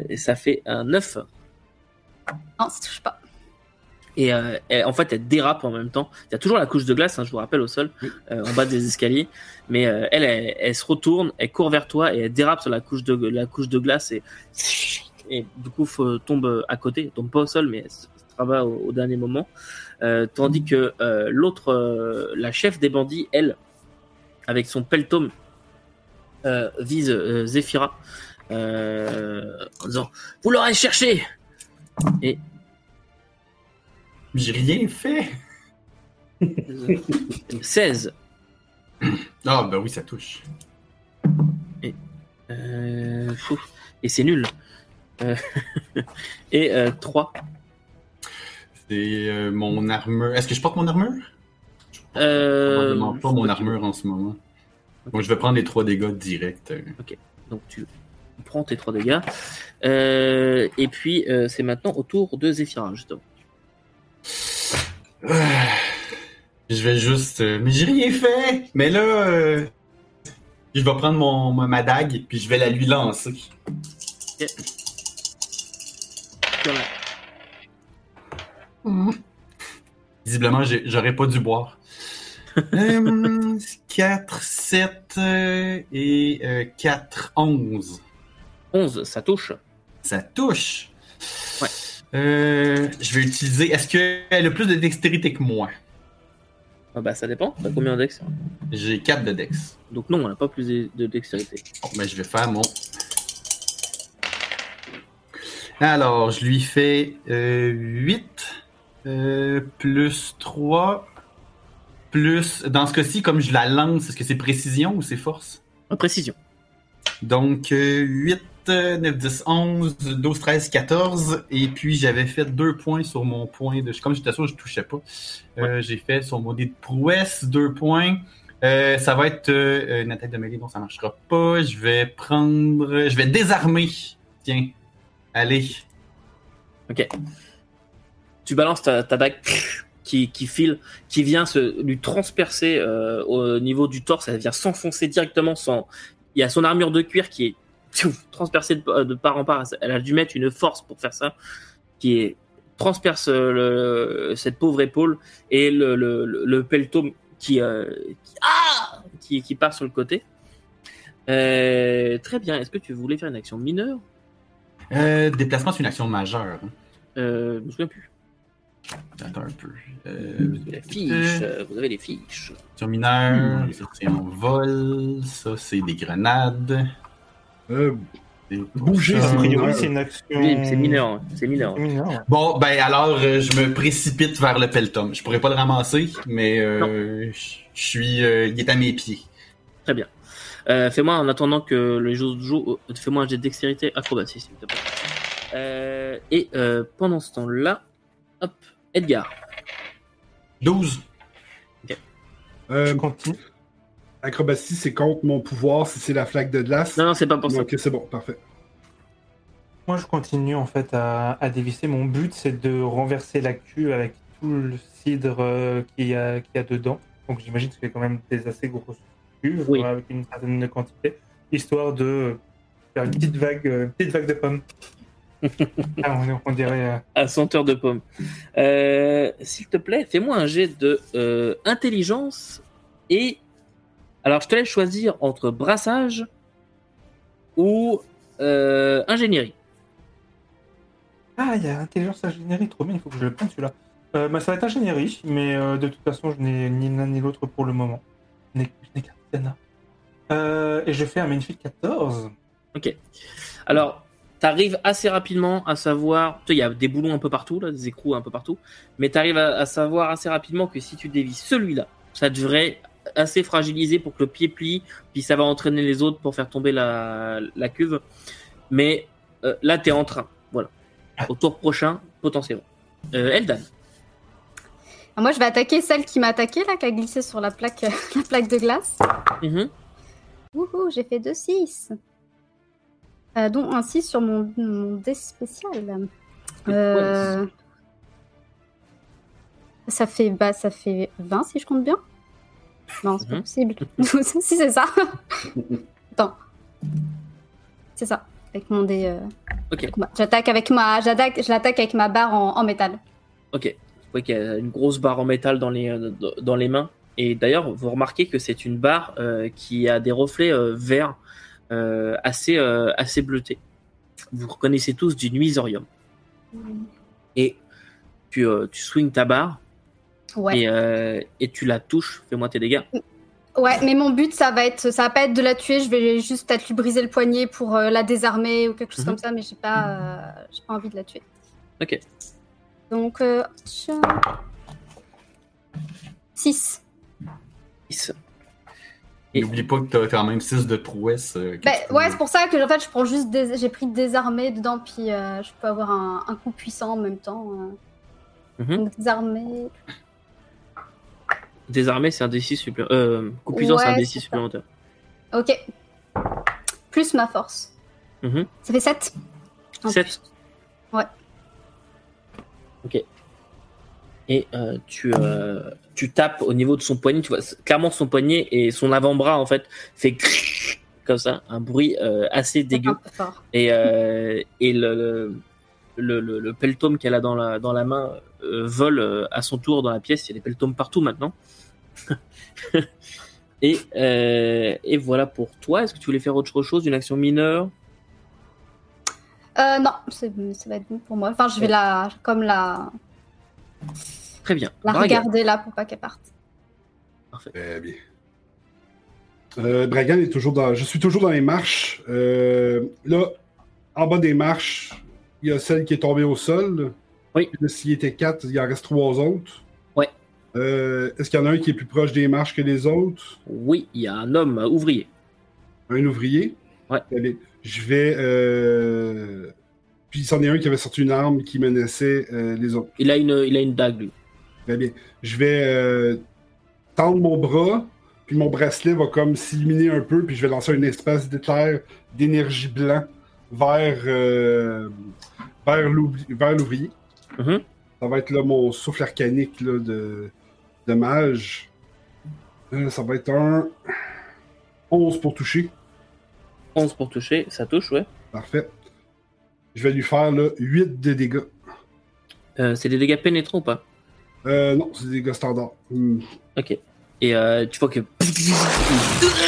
Et ça fait un 9. Non, ça touche pas. Et euh, elle- en fait, elle dérape en même temps. Il y a toujours la couche de glace, hein, je vous rappelle, au sol, euh, en bas des escaliers. Mais euh, elle, elle, elle se retourne, elle court vers toi et elle dérape sur la couche de, la couche de glace et, et du coup faut, tombe à côté. Tombe pas au sol, mais elle se travail au, au dernier moment. Tandis que euh, l'autre, la chef des bandits, elle, avec son peltome, vise Zephyra euh, en disant Vous l'aurez cherché Et J'ai rien fait. euh, 16. Ah, ben oui, ça touche. Euh, et c'est nul. Euh, [laughs] et euh, 3. C'est euh, mon armure. Est-ce que je porte mon armure? Euh, Probablement pas mon armure en ce moment. Bon, je vais prendre les trois dégâts directs. euh. Donc tu prends tes 3 dégâts. Euh, et puis euh, c'est maintenant au tour de Zephyra, justement. Je vais juste. euh, mais j'ai rien fait! Mais là, euh, je vais prendre mon, ma, dague puis je vais la lui lancer. Visiblement, j'aurais pas dû boire. [laughs] 4, 7 et 4, 11. 11, ça touche. Ça touche. Ouais. Euh, je vais utiliser. Est-ce qu'elle a plus de dextérité que moi? Ah bah ça dépend. T'as combien de dex? J'ai 4 de dex. Donc non, on n'a pas plus de, de dextérité. Bon, ben, je vais faire mon. Alors, je lui fais euh, 8 euh, plus 3 plus. Dans ce cas-ci, comme je la lance, est-ce que c'est précision ou c'est force? Précision. Donc, euh, 8, euh, 9, 10, 11, 12, 13, 14. Et puis, j'avais fait deux points sur mon point de. Comme j'étais sûr, je touchais pas. Euh, J'ai fait sur mon dé de prouesse deux points. Euh, ça va être euh, une attaque de mêlée, donc ça marchera pas. Je vais prendre. Je vais désarmer. Tiens. Allez. Tu balances ta, ta dague qui, qui file, qui vient se lui transpercer euh, au niveau du torse. Elle vient s'enfoncer directement. Sans... Il y a son armure de cuir qui est pfff, transpercée de, de part en part. Elle a dû mettre une force pour faire ça, qui est transperce euh, le- cette pauvre épaule et le, le, qui, euh, qui, ah qui, qui part sur le côté. Euh, très bien. Est-ce que tu voulais faire une action mineure? Euh, déplacement, c'est une action majeure. hein. Je me souviens plus. Attends un peu. Euh, fiches. euh, Vous avez les fiches. action mineure, ça c'est en vol. Ça c'est des grenades. Euh, Bouger, c'est mineur. c'est une action. Oui, c'est mineur. C'est mineur. C'est mineur, ouais. Bon, ben alors, euh, je me précipite vers le pelletum. Je pourrais pas le ramasser, mais euh, je suis, euh, il est à mes pieds. Très bien. Euh, fais-moi en attendant que le jeu joue. euh, Fais-moi un jet de dextérité acrobatie, s'il te plaît. Euh, et euh, pendant ce temps-là, hop, Edgar. 12. euh, Je continue. Acrobatie, c'est contre mon pouvoir si c'est la flaque de glace. Non, non, c'est pas pour ça. Ok, c'est bon, parfait. Moi, je continue en fait à, à dévisser. Mon but, c'est de renverser la queue avec tout le cidre euh, qu'il y, a- qu'il y a dedans. Donc, j'imagine que c'est quand même des assez grosses cuves Oui. euh, avec une certaine quantité, histoire de faire une petite vague, euh, petite vague de pommes. [laughs] ah, on, on dirait. euh, À senteur de pomme. Euh, s'il te plaît, fais-moi un jet de euh, intelligence et. Alors, je te laisse choisir entre brassage ou euh, ingénierie. Ah, il y a intelligence ingénierie, trop bien, il faut que je le prenne celui-là. Euh, bah, ça va être ingénierie, mais euh, de toute façon, je n'ai ni l'un ni l'autre pour le moment. Je n'ai. Euh, et je fais un magnifique 14. Alors, tu arrives assez rapidement à savoir. Il y a des boulons un peu partout, là, des écrous un peu partout. Mais tu arrives à, à savoir assez rapidement que si tu dévis celui-là, ça devrait assez fragiliser pour que le pied plie, puis ça va entraîner les autres pour faire tomber la, la cuve. Mais euh, là, tu es en train. Voilà. Au tour prochain, potentiellement. Euh, Eldan. Ah, Moi, je vais attaquer celle qui m'a attaqué, là, qui a glissé sur la plaque, [laughs] la plaque de glace. Mhm. Wouhou, j'ai fait 2 6. Euh, dont un 6 sur mon, mon dé spécial. Euh, Ça fait bah ça fait 20 si je compte bien. Non, c'est pas Mhm. possible. [laughs] si c'est ça. [laughs] Attends. C'est ça. Avec mon dé. euh, Ok. J'attaque avec ma j'attaque je l'attaque avec ma barre en, en métal. Ok. Vous voyez qu'il y a une grosse barre en métal dans les, euh, dans les mains. Et d'ailleurs, vous remarquez que c'est une barre euh, qui a des reflets euh, verts assez, assez bleutés. Vous reconnaissez tous du nuisorium. Et tu, tu swings ta barre Ouais. et, euh, et tu la touches. Fais-moi tes dégâts. Ouais, mais mon but, ça va être, ça va pas être de la tuer. Je vais juste peut-être lui briser le poignet pour euh, la désarmer ou quelque chose Mhm. comme ça, mais j'ai pas, euh, j'ai pas envie de la tuer. Ok. Donc, euh, 6. Six. Et Et- n'oublie pas que t'as quand même 6 de prouesse. euh, Bah, peux- ouais, c'est pour ça que en fait, je prends juste des... j'ai pris désarmé dedans, puis euh, je peux avoir un, un coup puissant en même temps. euh. Donc, désarmé. Désarmé, c'est un D6 supplémentaire. Euh, coup puissant, c'est un Ouais, D6 c'est ça. supplémentaire. Ok. Plus ma force. Mhm. Ça fait 7. Sept. Ouais. Ok. Et euh, tu, euh, tu tapes au niveau de son poignet. Tu vois clairement son poignet et son avant-bras en fait fait comme ça, un bruit euh, assez dégueu. Et, et le, le, le, le- le peltome qu'elle a dans la, dans la main euh, vole euh, à son tour dans la pièce. Il y a des peltomes partout maintenant. [laughs] et, euh, et voilà pour toi. Est-ce que tu voulais faire autre chose, une action mineure? Euh, non, ça va être bon pour moi. Enfin, je vais la, comme la, Très bien. la Braga. regarder là pour pas qu'elle parte. Très bien. Euh, Bragan est toujours dans. Je suis toujours dans les marches. Euh, là, en bas des marches, il y a celle qui est tombée au sol. Oui. S'il était quatre, il en reste trois autres. Ouais. Euh, Est-ce qu'il y en a un qui est plus proche des marches que les autres? Oui, il y a un homme euh, ouvrier. Un ouvrier? Ouais. Bien. Je vais. Euh... Puis il s'en est un qui avait sorti une arme qui menaçait euh, les autres. Il a une, il a une dague, lui. Très bien. Je vais euh, tendre mon bras, puis mon bracelet va comme s'illuminer un peu, puis je vais lancer une espèce d'éclair d'énergie blanc vers, vers l'ouvrier. Mhm. Ça va être là mon souffle arcanique là, de, de mage. Euh, ça va être un 11 pour toucher. 11 pour toucher, ça touche, ouais. Parfait. Je vais lui faire là, 8 de dégâts. Euh, c'est des dégâts pénétrants ou pas? Euh, non, c'est des dégâts standards. Hmm. Ok. Et euh, tu vois que. [laughs]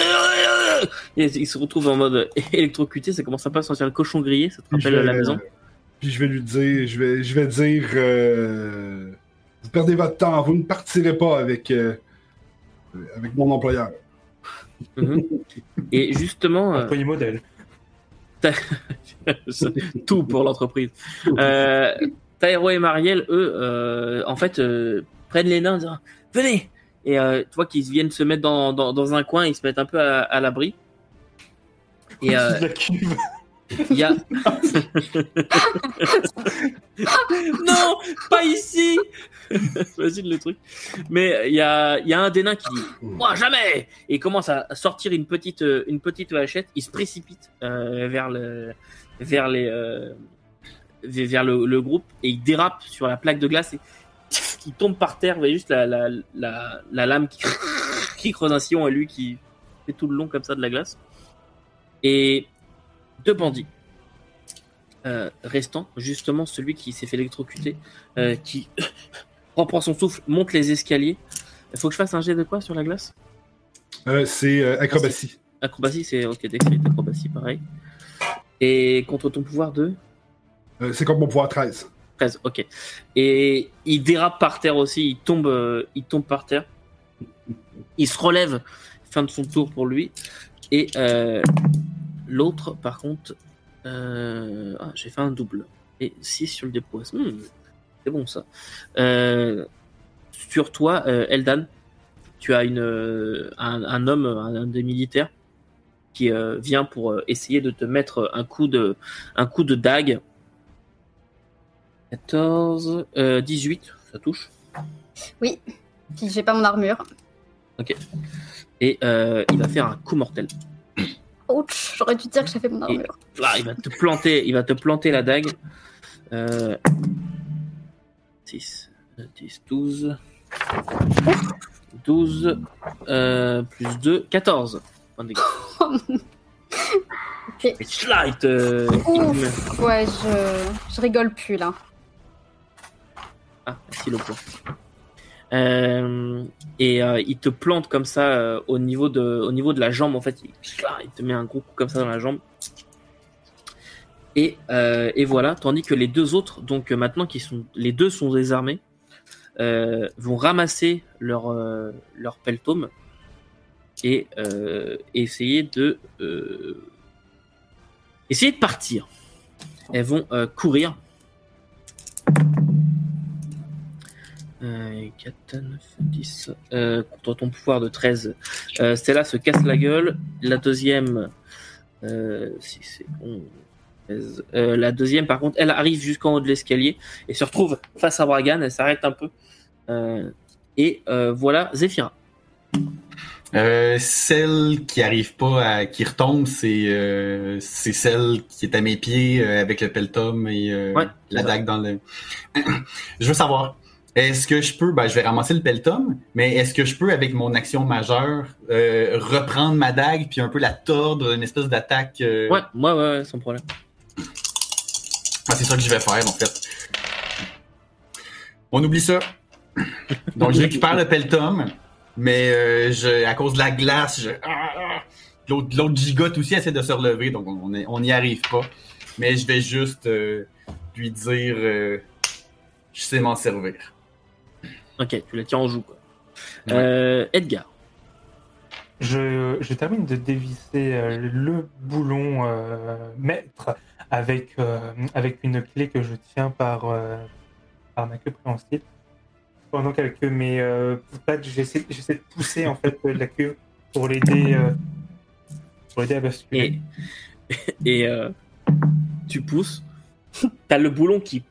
Et il se retrouve en mode électrocuté, ça commence à sentir le cochon grillé, ça te je rappelle vais- la maison Puis je vais lui dire, je vais, je vais dire, euh, vous perdez votre temps, vous ne partirez pas avec, euh, avec mon employeur. Mhm. Et justement, euh, Employé modèle. [laughs] tout pour l'entreprise. Euh, et Marielle, eux, euh, en fait, euh, prennent les nains en disant Venez Et euh, tu vois qu'ils viennent se mettre dans, dans, dans un coin, ils se mettent un peu à, à l'abri. Et [laughs] euh. Il y a. [laughs] non Pas ici Imagine le truc. Mais il y a, il y a un des nains qui dit Moi, jamais Et il commence à sortir une petite, euh, une petite vachette. Il se précipite euh, vers, le, vers, les, euh, vers le, le groupe et il dérape sur la plaque de glace et [laughs] il tombe par terre. Vous voyez juste la, la, la, la lame qui, qui creuse un sillon et lui qui fait tout le long comme ça de la glace. Et deux bandits. Euh, restant, justement celui qui s'est fait électrocuter, euh, qui [coughs] reprend son souffle, monte les escaliers. Il faut que je fasse un jet de quoi sur la glace? Euh, c'est acrobatie. Acrobatie, c'est ok, dextérité, acrobatie, pareil. Et contre ton pouvoir de? C'est comme mon pouvoir 13. 13, ok. Et il dérape par terre aussi, il tombe, il tombe par terre. Il se relève, fin de son tour pour lui. Et euh, l'autre, par contre, euh, ah, j'ai fait un double. Et 6 sur le dépôt. Hmm, c'est bon ça. Euh, sur toi, euh, Eldan, tu as une, un, un homme, un, un des militaires, qui vient pour essayer de te mettre un coup de, un coup de dague 14, euh, 18, ça touche. Oui. Puis j'ai pas mon armure. Et euh, il va faire un coup mortel. Ouch, j'aurais dû dire que j'ai fait mon armure. Là, il va te planter, il va te planter la dague. Euh, 6, 10, 12. 12, euh, plus 2, 14. Point de dégâts. [laughs] Et là, il te. met- Ouf, ouais, je, je rigole plus là. Ah, merci le point. Euh, et euh, il te plante comme ça euh, au, niveau de, au niveau de la jambe. En fait, il, te met un gros coup comme ça dans la jambe. Et, euh, et voilà, tandis que les deux autres, donc maintenant qui sont, les deux sont désarmés, vont ramasser leur leur peltome et essayer de essayer de partir. Elles vont courir. Euh, 4, 9, 10. Euh, contre ton pouvoir de 13. Euh, Stella se casse la gueule. La deuxième. Euh, si c'est 11, 13. Euh, la deuxième, par contre, elle arrive jusqu'en haut de l'escalier et se retrouve face à Bragan. Elle s'arrête un peu. Et voilà Zephyra. Euh, celle qui arrive pas à, qui retombe, c'est c'est celle qui est à mes pieds avec le peltum et Ouais, la dague dans le. [clears throat] je veux savoir, est-ce que je peux, ben je vais ramasser le peltum, mais est-ce que je peux avec mon action majeure euh, reprendre ma dague puis un peu la tordre, une espèce d'attaque. euh, Ouais, ouais, ouais, ouais, sans problème. ah, c'est ça que je vais faire en fait. On oublie ça. Donc je récupère le peltum, mais euh, je, à cause de la glace, je... ah, ah. l'autre gigote aussi essaie de se relever, donc on n'y arrive pas. Mais je vais juste euh, lui dire, je sais m'en servir. Ok, tu la tiens en joue, quoi. Ouais. Euh, Edgar. Je, je termine de dévisser euh, le boulon euh, maître avec, euh, avec une clé que je tiens par, euh, par ma queue préhensile. Pendant quelques mes euh, pattes, j'essaie j'essaie de pousser en fait la queue pour l'aider euh, pour l'aider à basculer. Et, [laughs] et euh, tu pousses. T'as le boulon qui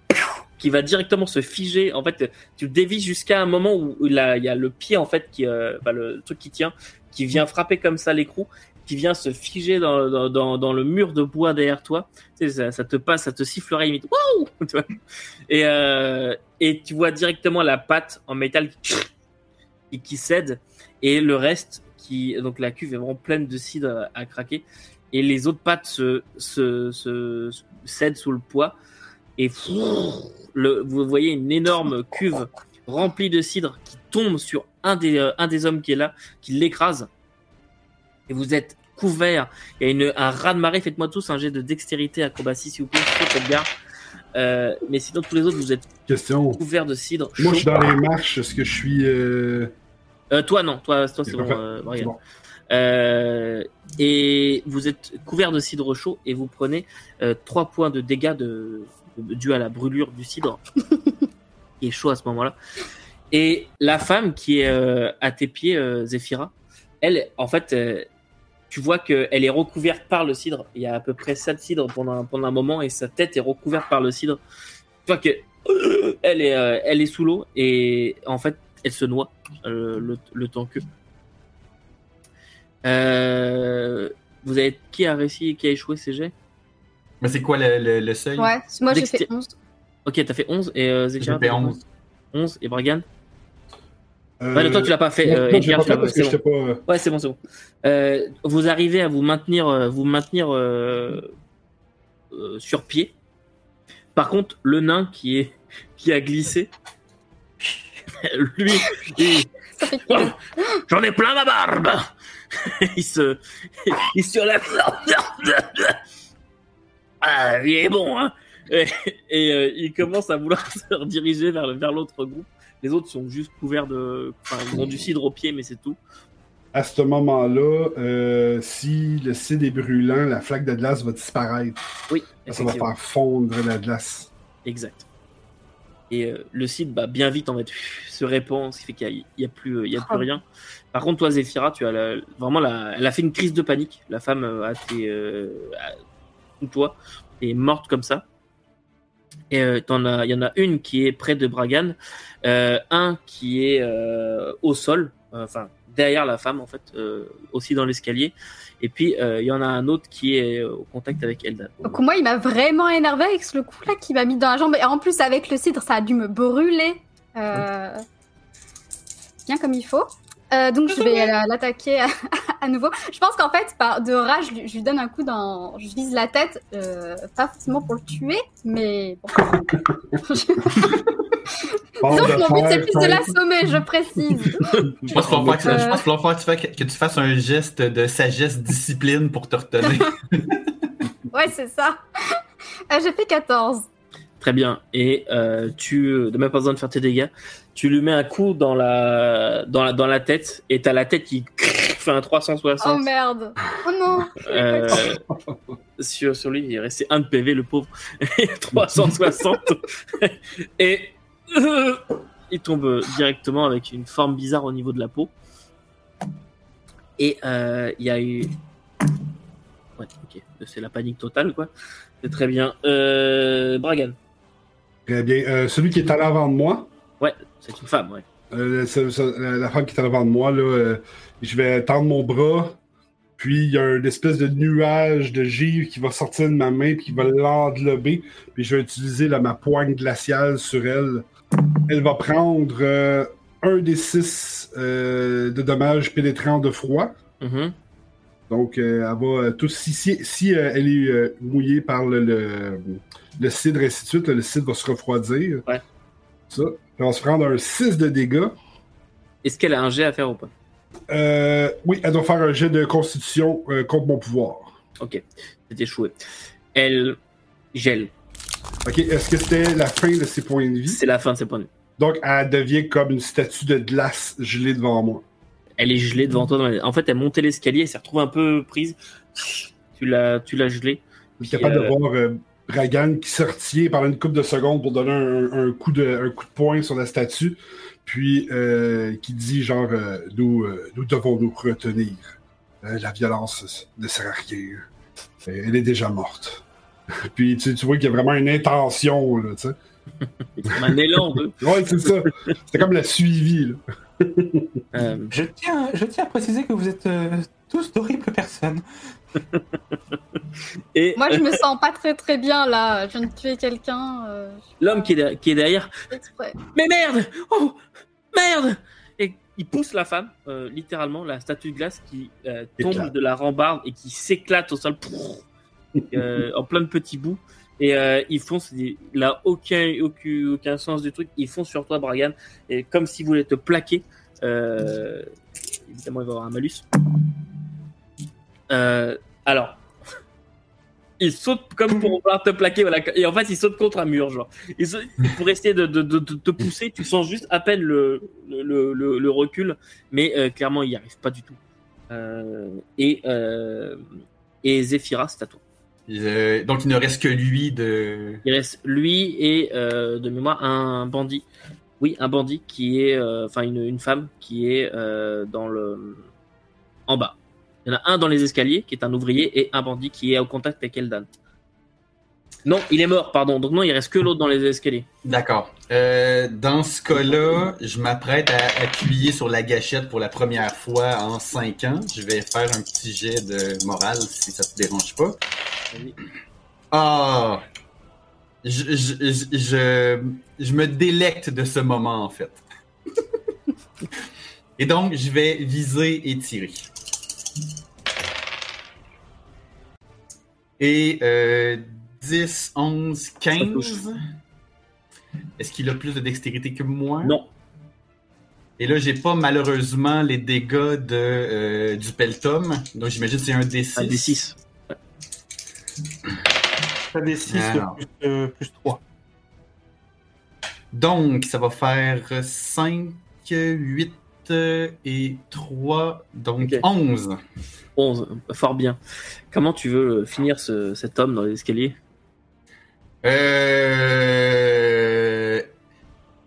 qui va directement se figer. En fait, tu le dévises jusqu'à un moment où il y a, le pied en fait qui, euh, bah, le truc qui tient, qui vient frapper comme ça l'écrou, qui vient se figer dans, dans, dans, le mur de bois derrière toi. Tu sais, ça, te passe, ça te sifflerait limite. [laughs] Vois et, euh, et tu vois directement la patte en métal qui, cède et le reste qui donc la cuve est vraiment pleine de cidre à, craquer et les autres pattes se, se, se cèdent sous le poids et le, vous voyez une énorme cuve remplie de cidre qui tombe sur un des, euh, un des hommes qui est là, qui l'écrase et vous êtes couvert. Il y a une, un raz de marée. Faites-moi tous un jet de dextérité, acrobatie, s'il vous plaît. Sauf Edgar. Euh, mais sinon, tous les autres, vous êtes Question. couverts de cidre. Moi, je suis dans les marches. Est-ce que je suis. euh, toi, non. Toi, toi c'est bon, et vous êtes couvert de cidre chaud et vous prenez euh, 3 points de dégâts de, dû à la brûlure du cidre [laughs] qui est chaud à ce moment-là. Et la femme qui est euh, à tes pieds, euh, Zéphira, elle, en fait, euh, tu vois qu'elle est recouverte par le cidre. Il y a à peu près 7 cidres pendant, un- pendant un moment et sa tête est recouverte par le cidre. Tu vois que elle est, euh, elle est sous l'eau et en fait, elle se noie le, le temps que. Vous avez qui a réussi, qui a échoué ces jets Mais c'est quoi le, le, le seuil? Ouais, moi j'ai fait 11. Ok, t'as fait 11 et euh, J'ai fait t'as 11. 11 et Bragan? Euh, Ouais, toi tu l'as pas fait. euh, non, Edgar, pas fait parce c'est que bon. pas. euh, Ouais, c'est bon, c'est bon. Euh, vous arrivez à vous maintenir, euh, vous maintenir euh, euh, sur pied. Par contre, le nain qui est qui a glissé, [laughs] lui, il- [laughs] [gasps] j'en ai plein ma barbe. [laughs] il se, il se relève. Ah, il est bon, hein. Et, et, euh, il commence à vouloir [laughs] se rediriger vers le- vers l'autre groupe. Les autres sont juste couverts de, enfin, ils ont du cidre au pied, mais c'est tout. À ce moment-là, euh, si le cid est brûlant, la flaque de glace va disparaître. Oui, Ça va faire fondre la glace. Exact. Et euh, le site bah, bien vite en fait se répand, ce qui fait qu'il n'y a, il y a plus, il y a plus Oh. rien. Par contre, toi, Zéphira, tu as la- vraiment la, elle a fait une crise de panique. La femme a été euh, sous toi est morte comme ça. Et euh, il y en a une qui est près de Bragan, euh, un qui est euh, au sol, euh, enfin derrière la femme en fait, aussi dans l'escalier. Et puis il y en a un autre qui est au contact avec Eldan. Donc moi, il m'a vraiment énervé avec ce coup là qui m'a mis dans la jambe. Et en plus, avec le cidre, ça a dû me brûler. Bien comme il faut. Euh, donc je vais euh, l'attaquer à, [laughs] à nouveau. Je pense qu'en fait, par de rage, je lui, je lui donne un coup dans... Je vise la tête, euh, pas forcément pour le tuer, mais bon. [laughs] Donc mon but, c'est plus de l'assommer, je précise. Je pense qu'il va falloir que, Euh. tu, fasses, que tu fasses un geste de sagesse discipline pour te retenir. [laughs] Ouais, c'est ça. Ah, j'ai fait 14. Très bien. Et euh, tu, de même pas besoin de faire tes dégâts, tu lui mets un coup dans la, dans la, dans la tête et t'as la tête qui fait un Oh 360. merde. Oh non. Euh, [laughs] sur, sur lui, il est resté un de PV, le pauvre. [laughs] Et 360. [laughs] et euh, il tombe directement avec une forme bizarre au niveau de la peau. Et il y a eu. Ouais, ok. C'est la panique totale, quoi. C'est très bien. Euh, Bragan. Très bien. Euh, celui qui est à l'avant de moi, Ouais, c'est une femme, ouais. euh, la la femme qui est à l'avant de moi, là, euh, je vais tendre mon bras, puis il y a une espèce de nuage de givre qui va sortir de ma main, puis qui va l'englober, puis je vais utiliser là, ma poigne glaciale sur elle. Elle va prendre euh, un des six de dommages pénétrants de froid. Mhm. Donc, euh, elle va tout, si, si, si, elle est mouillée par le, le, le cidre, et ainsi de suite, le cidre va se refroidir. Ouais. Ça. Elle va se prendre un 6 de dégâts. Est-ce qu'elle a un jet à faire ou pas? Euh, oui, elle doit faire un jet de constitution euh, contre mon pouvoir. Ok, c'est échoué. Elle gèle. Ok, est-ce que c'était la fin de ses points de vie? C'est la fin de ses points de vue. Donc, elle devient comme une statue de glace gelée devant moi. Elle est gelée devant toi. En fait, elle montait l'escalier, elle s'est retrouvée un peu prise. Tu l'as, tu l'as gelée. Je suis capable euh, de voir Bragan qui se retient pendant une couple de secondes pour donner un, un coup, de, un coup de poing sur la statue, puis euh, qui dit genre euh, nous, euh, nous devons nous retenir. Euh, la violence ne sert à rien. Euh, Elle est déjà morte. [laughs] puis tu, tu vois qu'il y a vraiment une intention, là, tu sais. [laughs] Un élan de. Ouais, c'est ça. C'était comme la suivi, là. Euh, Je tiens, je tiens à préciser que vous êtes euh, tous d'horribles personnes. [laughs] et Moi, je me sens pas très très bien là. Je viens de tuer quelqu'un. euh, l'homme qui est, derrière- qui est derrière. exprès. Mais merde Oh Merde Et il pousse la femme, euh, littéralement, la statue de glace qui euh, tombe de la rambarde et qui s'éclate au sol euh, en plein de petits bouts. Et euh, ils foncent, il n'a aucun, aucun, aucun sens du truc. Ils foncent sur toi, Bragan, et comme s'ils voulaient te plaquer. Euh, évidemment, il va y avoir un malus. Euh, alors, il saute comme pour vouloir te plaquer, voilà. Et en fait, il saute contre un mur, genre. Il saute- pour essayer de, de, de- de te pousser, tu sens juste à peine le, le, le, le recul, mais euh, clairement, il n'y arrive pas du tout. Euh, et, euh, et Zephyra, c'est à toi. Donc, il ne reste que lui de. Il reste lui et euh, de mémoire un bandit. Oui, un bandit qui est, enfin une, une femme qui est dans le, en bas. Il y en a un dans les escaliers qui est un ouvrier et un bandit qui est au contact avec Eldan. Non, il est mort, pardon. Donc non, il reste que l'autre dans les escaliers. D'accord. Euh, dans ce cas-là, je m'apprête à appuyer sur la gâchette pour la première fois en cinq ans. Je vais faire un petit jet de morale si ça te dérange pas. Ah! Je, je, je, je, je me délecte de ce moment, en fait. [laughs] et donc, je vais viser et tirer. Et euh, 10, 11, 15. Est-ce qu'il a plus de dextérité que moi? Non, Et là, j'ai pas malheureusement les dégâts de, euh, du Peltum. Donc, j'imagine que c'est un D6. un des 6. Ça des 6 Alors. plus, euh, plus 3. Donc, ça va faire 5, 8 et 3, donc Ok. 11. 11, fort bien. Comment tu veux finir ce, cet homme dans les escaliers Euh...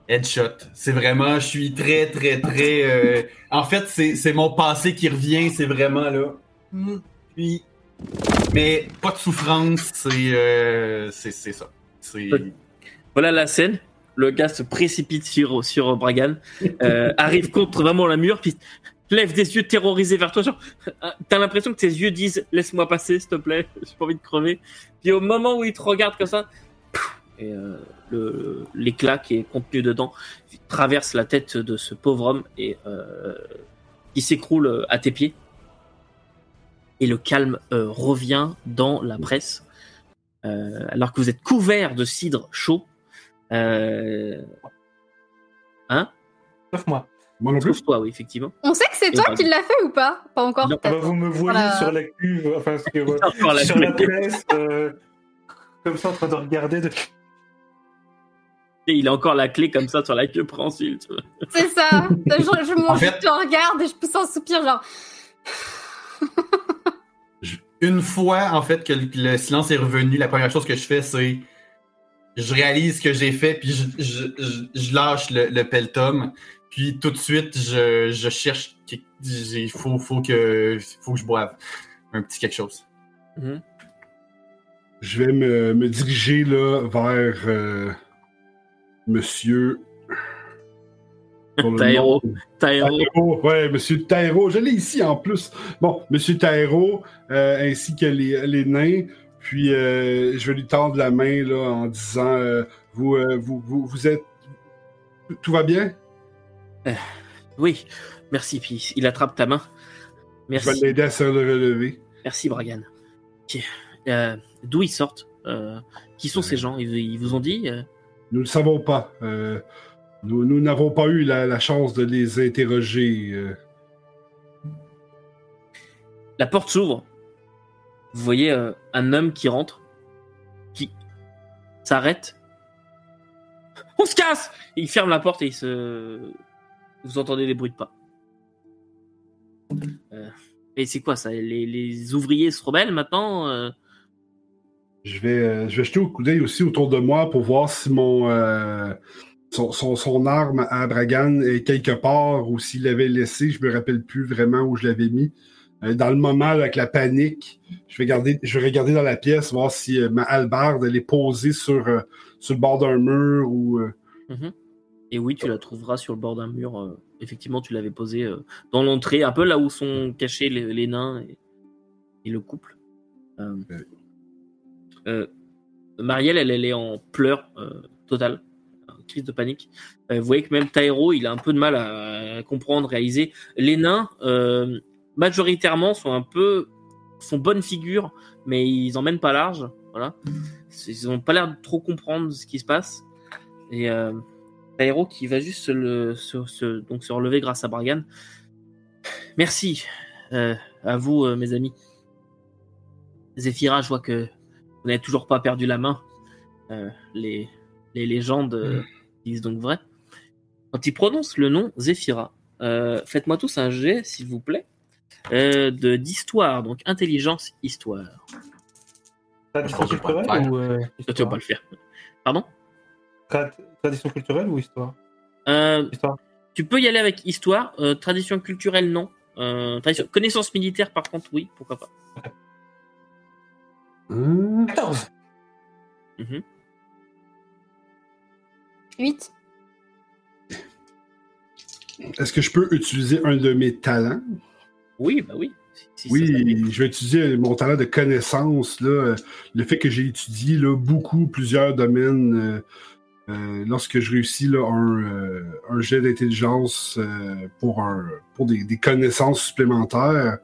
Headshot. C'est vraiment, je suis très, très, très... euh, En fait, c'est c'est mon passé qui revient, c'est vraiment là. Puis... Mais pas de souffrance, c'est euh... c'est c'est ça. C'est... Voilà la scène. Le gars se précipite sur, sur Bragan, euh, arrive contre vraiment la mur, puis lève des yeux terrorisés vers toi. Euh, t'as l'impression que tes yeux disent Laisse-moi passer, s'il te plaît, [laughs] j'ai pas envie de crever. Puis au moment où il te regarde comme ça, et euh, l'éclat qui est contenu dedans traverse la tête de ce pauvre homme et qui s'écroule à tes pieds. Et le calme revient dans la presse, alors que vous êtes couvert de cidre chaud. Euh... Hein Sauf moi. Moi non plus. Sauf toi, oui, effectivement. On sait que c'est toi qui l'as fait ou pas Pas encore. Non. Ah bah, vous me voyez Voilà. sur la cuve, enfin sur, [laughs] Encore la sur la presse, euh, comme ça en train de regarder. De... Et il a encore la clé comme ça sur la queue vois. C'est ça. [laughs] je, je, En je fait- te regarde et je pousse un soupir genre. Une fois, en fait, que le, le silence est revenu, la première chose que je fais, c'est. Je réalise ce que j'ai fait, puis je, je, je, je lâche le, le peltum. Puis tout de suite, je, je cherche. Il faut, faut, que, faut que je boive un petit quelque chose. Mhm. Je vais me, me diriger là, vers euh, Monsieur. Le Taïro. nom- Taïro. Taïro, ouais, Monsieur Taïro. Je l'ai ici en plus. Bon, Monsieur Taïro, euh, ainsi que les, les nains. Puis euh, je vais lui tendre la main là, en disant euh, vous, euh, vous, vous, vous êtes. Tout va bien? Oui, merci. Puis il attrape ta main. Je vais Merci. l'aider à se relever. Merci, Bragan. D'où ils sortent? Qui sont ces gens? Ils, ils vous ont dit Nous ne le savons pas. Nous nous n'avons pas eu la, la chance de les interroger. euh. La porte s'ouvre. Vous voyez euh, un homme qui rentre, qui s'arrête. On se casse Il ferme la porte et il se. Vous entendez des bruits de pas. Euh, et c'est quoi ça? Les, ouvriers se rebellent maintenant euh? Je vais, je vais jeter un coup d'œil aussi autour de moi pour voir si mon son, son, son arme à Bragan est quelque part ou s'il l'avait laissé. Je me rappelle plus vraiment où je l'avais mis. Euh, dans le moment avec la panique, je vais garder, je vais regarder dans la pièce voir si euh, ma hallebarde elle est posée sur euh, sur le bord d'un mur ou Mhm. Et oui, tu la trouveras sur le bord d'un mur. euh, effectivement, tu l'avais posée euh, dans l'entrée, un peu là où sont cachés les, les nains et, et le couple. Euh, Marielle, elle, elle est en pleurs totale, en crise de panique. Vous voyez que même Taïro, il a un peu de mal à, à comprendre, réaliser. Les nains, majoritairement, sont un peu font bonne figure, mais ils emmènent pas large. Voilà, ils ont pas l'air de trop comprendre ce qui se passe. Et euh, qui va juste se, le, se, se- donc se relever grâce à Bragan. Merci euh, à vous, euh, mes amis. Zéphira, je vois que vous n'avez toujours pas perdu la main. Euh, les, les légendes euh, disent donc vrai. Quand il prononce le nom Zéphira, faites-moi tous un jet, s'il vous plaît, euh, de d'histoire, donc intelligence, histoire. Pas le culturelle ou euh, Toi, tu vas histoire pas le faire. Pardon? Tra- Tradition culturelle ou histoire? Euh, Histoire. Tu peux y aller avec histoire, euh, tradition culturelle non. Euh, tradition- connaissance militaire par contre oui, pourquoi pas. hein? 14 Mhm. 8. Est-ce que je peux utiliser un de mes talents? Oui, bah oui. Si- si ça Oui, je vais utiliser mon talent de connaissance, là, euh, le fait que j'ai étudié là, beaucoup, plusieurs domaines. euh, euh, lorsque je réussis là, un, euh, un jet d'intelligence euh, pour, un, pour des, des connaissances supplémentaires,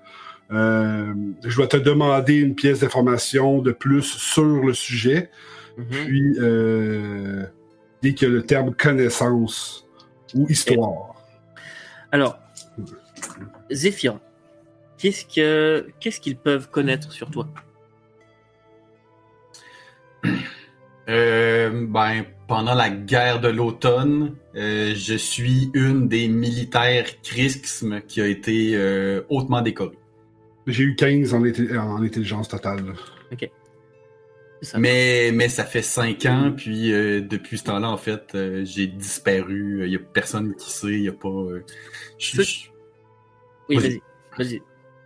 je dois te demander une pièce d'information de plus sur le sujet. Mhm. Puis, euh, dès que le terme connaissance ou histoire. Alors, Zéphyr, qu'est-ce que qu'est-ce qu'ils peuvent connaître sur toi? Euh, ben, pendant la guerre de l'automne, euh, je suis une des militaires Chrism qui a été euh, hautement décorée. J'ai eu 15 en, en intelligence totale. ça. Mais, mais ça fait cinq ans, puis euh, depuis ce temps-là, en fait, euh, j'ai disparu. Il y a personne qui sait, il a pas... euh, je- Oui, vas-y. vas-y.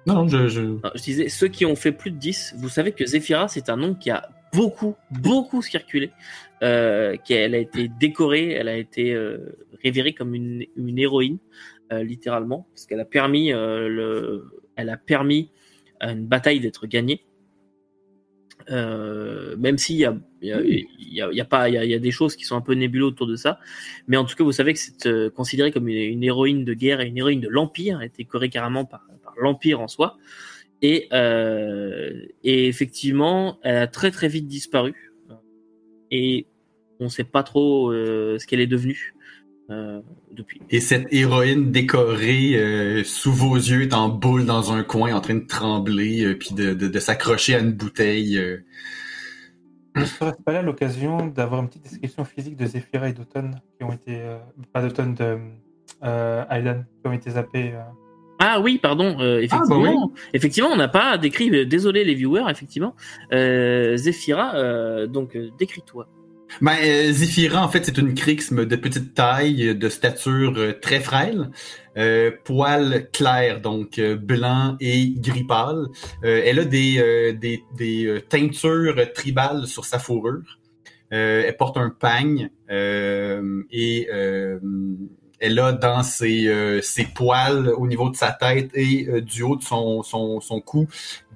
Non, je... je... Non, je disais, ceux qui ont fait plus de 10, vous savez que Zéphira, c'est un nom qui a beaucoup, beaucoup circulé. Euh, qu'elle a été décorée, elle a été euh, révérée comme une, une héroïne, euh, littéralement, parce qu'elle a permis, euh, le, elle a permis à une bataille d'être gagnée. Même s'il y a, il y a, il y a- il y a pas, il y a, il y a des choses qui sont un peu nébuleuses autour de ça, mais en tout cas, vous savez que c'est considéré comme une, une héroïne de guerre et une héroïne de l'Empire, elle a été décorée carrément par l'Empire en soi. Et, euh, et effectivement, elle a très très vite disparu. Et on ne sait pas trop euh, ce qu'elle est devenue euh, depuis. Et cette héroïne décorée euh, sous vos yeux est en boule dans un coin, en train de trembler, euh, puis de, de, de s'accrocher à une bouteille. euh. ne serait-ce pas là l'occasion d'avoir une petite description physique de Zephyra et d'Automne qui ont été. euh, pas d'Automne, de euh, Aidan, qui ont été zappés euh. Ah oui, pardon. euh, effectivement, bah oui. effectivement, on n'a pas décrit. euh, Désolé les viewers, effectivement. Euh, euh, donc décris-toi. Ben, euh, en fait, c'est une crixme de petite taille, de stature euh, très frêle, euh, poils clairs, donc blanc et gris pâle. Elle a des, des, des teintures tribales sur sa fourrure. Elle porte un pagne et elle a dans ses, euh, ses poils au niveau de sa tête et euh, du haut de son, son, son cou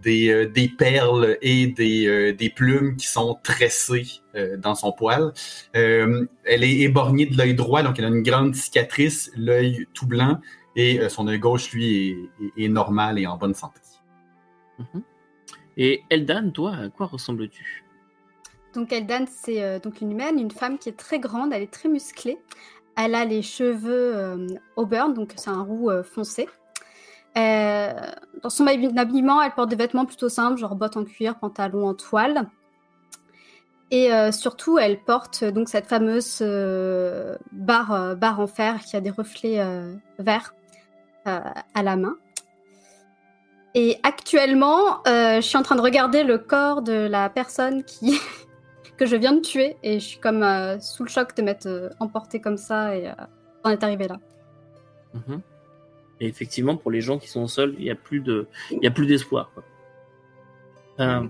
des, euh, des perles et des, euh, des plumes qui sont tressées euh, dans son poil. Euh, elle est éborgnée de l'œil droit, donc elle a une grande cicatrice, l'œil tout blanc, et euh, son œil gauche, lui, est, est- est normal et en bonne santé. Mhm. Et Eldan, toi, à quoi ressembles-tu? Donc Eldan, c'est euh, donc une humaine, une femme qui est très grande, elle est très musclée. Elle a les cheveux euh, auburn, donc c'est un roux euh, foncé. Euh, dans son habi- habillement, elle porte des vêtements plutôt simples, genre bottes en cuir, pantalon en toile. Et surtout, elle porte donc cette fameuse barre, en fer qui a des reflets verts à la main. Et actuellement, je suis en train de regarder le corps de la personne qui que je viens de tuer et je suis comme euh, sous le choc de m'être euh, emportée comme ça et euh, on est arrivé là. Mhm. Et effectivement, pour les gens qui sont seuls, il n'y a plus de, il a plus d'espoir. Euh,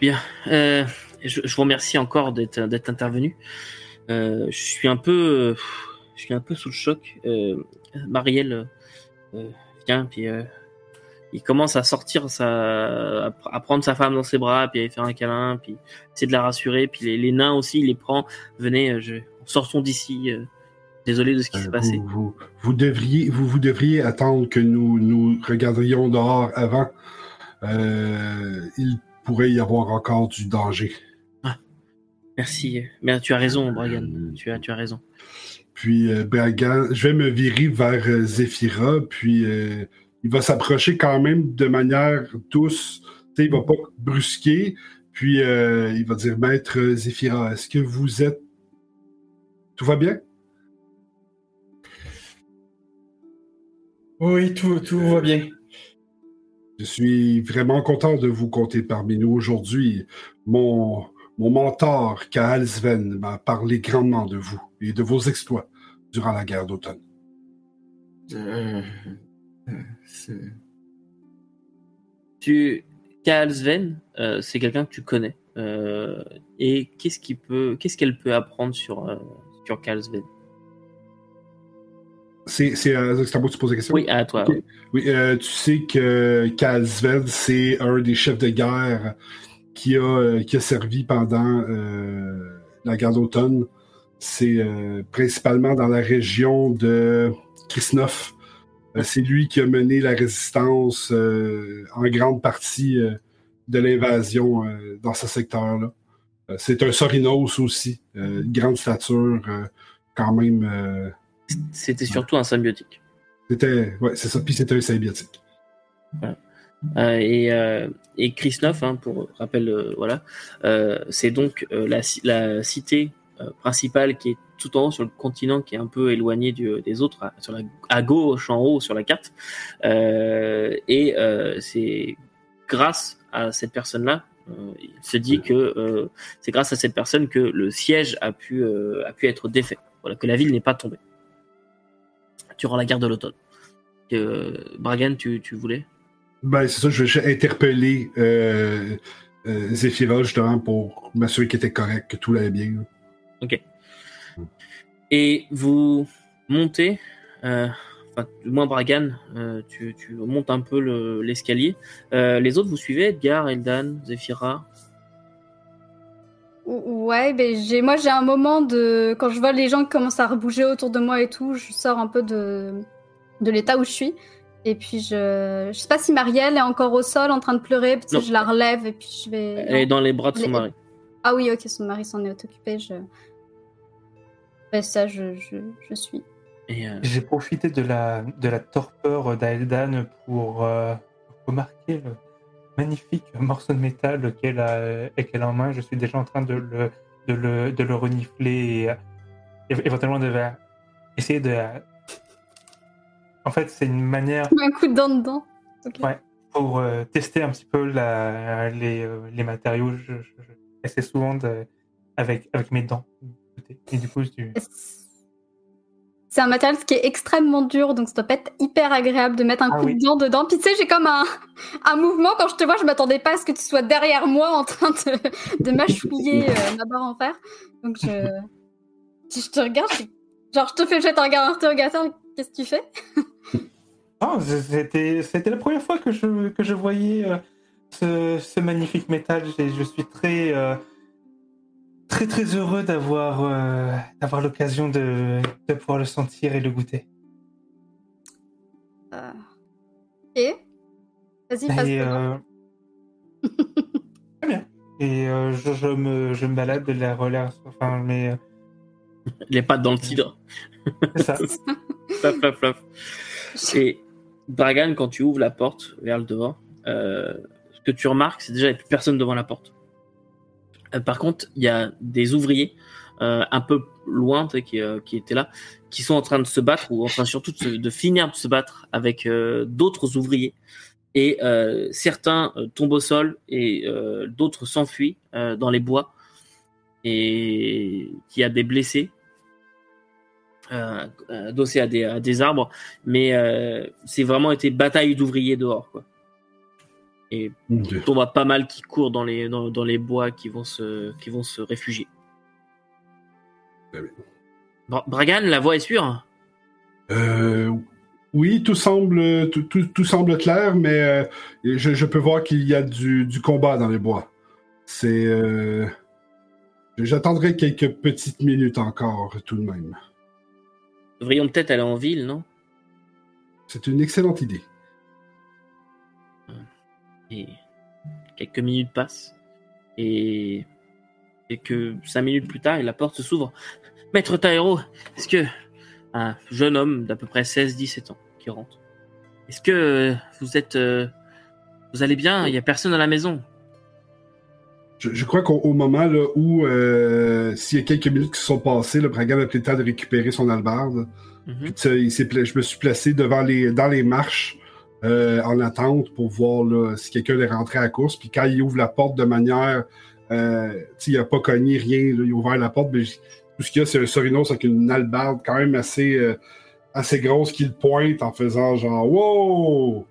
Bien. Je, vous remercie encore d'être d'être intervenu. Je suis un peu, je suis un peu sous le choc. Marielle vient puis il commence à sortir sa, à pr- à prendre sa femme dans ses bras, puis à lui faire un câlin, puis essayer de la rassurer. Puis les, les nains aussi, il les prend. Venez, euh, je, sortons d'ici. euh, désolé de ce qui s'est Euh, passé. Vous, devriez, vous, vous devriez attendre que nous nous regarderions dehors avant. Euh, il pourrait y avoir encore du danger. Merci. Mais tu as raison, Bragan. Euh, Tu as, tu as raison. Puis Bragan, je vais me virer vers Zephyra, puis il va s'approcher quand même de manière douce. Tu sais, il va pas brusquer, puis euh, il va dire Maître Zephyra, est-ce que vous êtes. Tout va bien? Oui, tout, tout va bien. Je suis vraiment content de vous compter parmi nous aujourd'hui. Mon, mon mentor, Kaal Sven, m'a parlé grandement de vous et de vos exploits durant la guerre d'automne. Euh, c'est- Tu, Kaal Sven, euh, c'est quelqu'un que tu connais. Euh, et qu'est-ce qui peut, qu'est-ce qu'elle peut apprendre sur euh, sur Kaal Sven? C'est c'est, euh, c'est à moi que tu poses la question? Oui, à toi. Oui, euh, tu sais que Kaal Sven, c'est un des chefs de guerre qui a, euh, qui a servi pendant euh, la guerre d'automne. C'est euh, principalement dans la région de Kisnov. Euh, c'est lui qui a mené la résistance euh, en grande partie euh, de l'invasion dans ce secteur-là. C'est un Sorinos aussi, une grande stature, quand même. C'était surtout un symbiotique. c'était, ouais, c'est ça. Puis c'était un symbiotique. Euh, et, euh, et Krisnov, hein, pour rappel, euh, voilà, c'est donc la, la cité principale qui est tout en haut sur le continent, qui est un peu éloigné des autres, à, sur la, à gauche, en haut sur la carte. Euh, et euh, c'est grâce à cette personne-là, euh, il se dit que euh, c'est grâce à cette personne que le siège a pu, euh, a pu être défait. Voilà, que la ville n'est pas tombée durant la guerre de l'automne. Euh, Bragan, tu, tu voulais? Ben, c'est ça, je vais interpeller euh, euh, justement pour m'assurer qu'il était correct, que tout allait bien. là. Et vous montez, euh, enfin, du moins Bragan, euh, tu, tu montes un peu le- l'escalier. Euh, les autres, vous suivez Edgar, Eldan, Zephyra Ou- Ouais, ben j'ai moi j'ai un moment de quand je vois les gens qui commencent à rebouger autour de moi et tout, je sors un peu de de l'état où je suis. Et puis je je sais pas si Marielle est encore au sol en train de pleurer, peut-être je la relève et puis je vais Elle est dans les bras de son Les- mari. Ah oui, OK, son mari s'en est occupé, je Ben ça je je, je suis. Euh, J'ai profité de la, de la torpeur d'Aeldan pour euh, remarquer le, magnifique morceau de métal qu'elle a, qu'elle a en main. Je suis déjà en train de le, de le, de le renifler et éventuellement de essayer de. En fait, c'est une manière. Un coup de dent dedans. Ouais, pour euh, tester un petit peu la, les, euh, les, matériaux. Je, je, souvent de, avec, avec mes dents. Et du coup, je... C'est un matériel qui est extrêmement dur, donc ça doit pas être hyper agréable de mettre un ah coup de dent dedans. Puis tu sais, j'ai comme un, un mouvement quand je te vois, je m'attendais pas à ce que tu sois derrière moi en train de, de mâchouiller euh, ma barre en fer. Donc je, je te regarde, genre je te fais jeter un regard interrogateur, qu'est-ce que tu fais? Oh, c'était, c'était la première fois que je, que je voyais euh, ce, ce, magnifique métal et je suis très, euh, très très heureux d'avoir, euh, d'avoir l'occasion de, de, pouvoir le sentir et le goûter. Et? Vas-y, passe. [laughs] Très bien. Et je, je, me, je me balade de la relève, enfin, mais les pattes dans le tigre. C'est ça. [laughs] Et Dragan, quand tu ouvres la porte vers le dehors, euh, que tu remarques, c'est déjà qu'il n'y a plus personne devant la porte. Euh, par contre, il y a des ouvriers euh, un peu loin qui, qui, étaient là, qui sont en train de se battre, ou enfin surtout de, finir de se battre avec d'autres ouvriers. Et certains tombent au sol et d'autres s'enfuient dans les bois. Et qui a des blessés euh, à des, arbres, mais euh, c'est vraiment été bataille d'ouvriers dehors. Quoi. Et on voit pas mal qui courent dans les, dans, dans, les bois qui vont se, qui vont se réfugier. Bragan, la voix est sûre? Euh, Oui, tout semble, tout, tout, tout semble clair, mais euh, je, je, peux voir qu'il y a du, du, combat dans les bois. C'est. Euh, j'attendrai quelques petites minutes encore, tout de même devrions peut-être aller en ville, non? C'est une excellente idée. Et quelques minutes passent. Et, que cinq minutes plus tard, la porte s'ouvre. Maître Taero, est-ce que un jeune homme d'à peu près 16-17 ans qui rentre. Est-ce que vous êtes euh, vous allez bien? Il y a personne à la maison. Je, crois qu'au moment là, où, euh, s'il y a quelques minutes qui se sont passées, le Bragan a pris le temps de récupérer son albarde. Il je me suis placé devant les, dans les marches euh, en attente pour voir là, si quelqu'un est rentré à la course. Puis quand il ouvre la porte de manière. Euh, il n'a pas cogné rien, il a ouvert la porte, mais tout ce qu'il y a, c'est un Sorinos avec une albarde quand même assez, euh, assez grosse qu'il pointe en faisant genre Wow!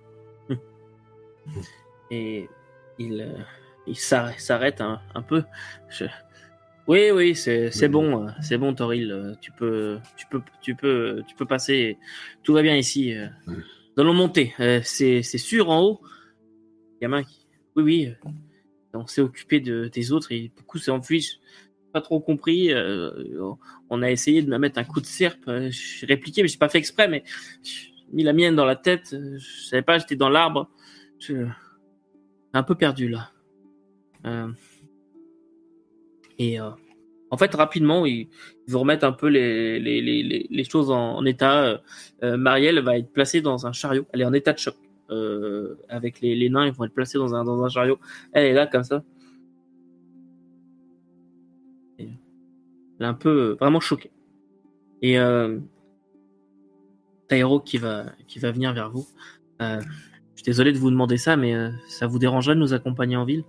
Et il. Euh, il s'arrête un, peu. Oui, oui, c'est bon, c'est bon, Toril. Tu peux, tu peux, tu peux, tu peux passer. Tout va bien ici. Nous allons monter. C'est sûr en haut. Gamin, oui, oui. On s'est occupé de, des autres et beaucoup s'est enfui. Pas trop compris. On a essayé de me mettre un coup de serpe. J'ai répliqué, mais j'ai pas fait exprès. Mais j'ai mis la mienne dans la tête. Je savais pas, j'étais dans l'arbre. Je un peu perdu là. Euh, et euh, en fait, rapidement, ils, vont remettre un peu les, choses en, état. Euh, Marielle va être placée dans un chariot. Elle est en état de choc. avec les, nains, ils vont être placés dans un, chariot. Elle est là comme ça. elle est un peu vraiment choquée. Et euh, Tairo qui va, qui va venir vers vous. je suis désolé de vous demander ça, mais ça vous dérangerait de nous accompagner en ville?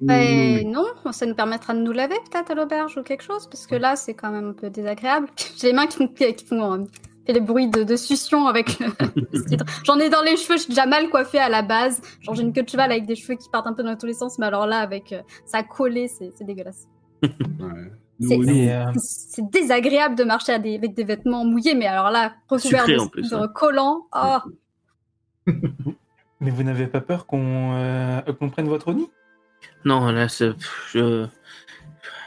Ben, non, ça nous permettra de nous laver peut-être à l'auberge ou quelque chose, parce que là c'est quand même un peu désagréable. [laughs] J'ai les mains qui font, qui font euh, les bruits de, de succion avec le, [laughs] J'en ai dans les cheveux, je suis déjà mal coiffée à la base. Genre j'ai une queue de cheval avec des cheveux qui partent un peu dans tous les sens, mais alors là avec euh, ça collé, c'est dégueulasse. [laughs] C'est désagréable de marcher avec des vêtements mouillés, mais alors là, recouverts de, hein. collants. Oh. Mais vous n'avez pas peur qu'on euh, prenne votre nid? Non, là, je,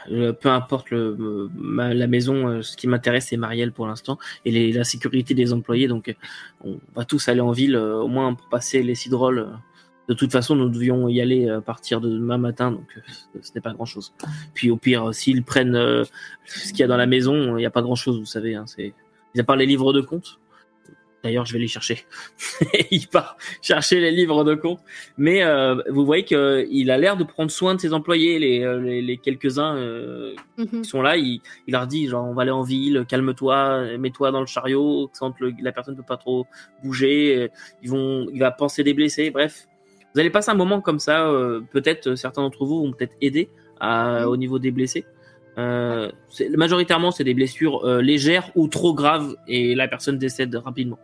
peu importe la maison, euh, ce qui m'intéresse, c'est Marielle pour l'instant et la sécurité des employés. Donc, on va tous aller en ville, euh, au moins pour passer les cidroles. De toute façon, nous devions y aller à partir de demain matin, donc ce n'est pas grand-chose. Puis au pire, s'ils prennent ce qu'il y a dans la maison, il n'y a pas grand-chose, vous savez. Hein, c'est, à part les livres de compte, D'ailleurs, je vais les chercher. [laughs] il part chercher les livres de compte. Mais euh, vous voyez qu'il a l'air de prendre soin de ses employés, les, euh, les, les quelques-uns euh, Mhm. qui sont là. Il, il leur dit genre, on va aller en ville, calme-toi, mets-toi dans le chariot, quand le- la personne ne peut pas trop bouger. euh, Ils vont, il va penser des blessés. Bref, vous allez passer un moment comme ça. euh, peut-être euh, certains d'entre vous vont peut-être aider à, au niveau des blessés. Euh, majoritairement, c'est des blessures euh, légères ou trop graves et la personne décède rapidement.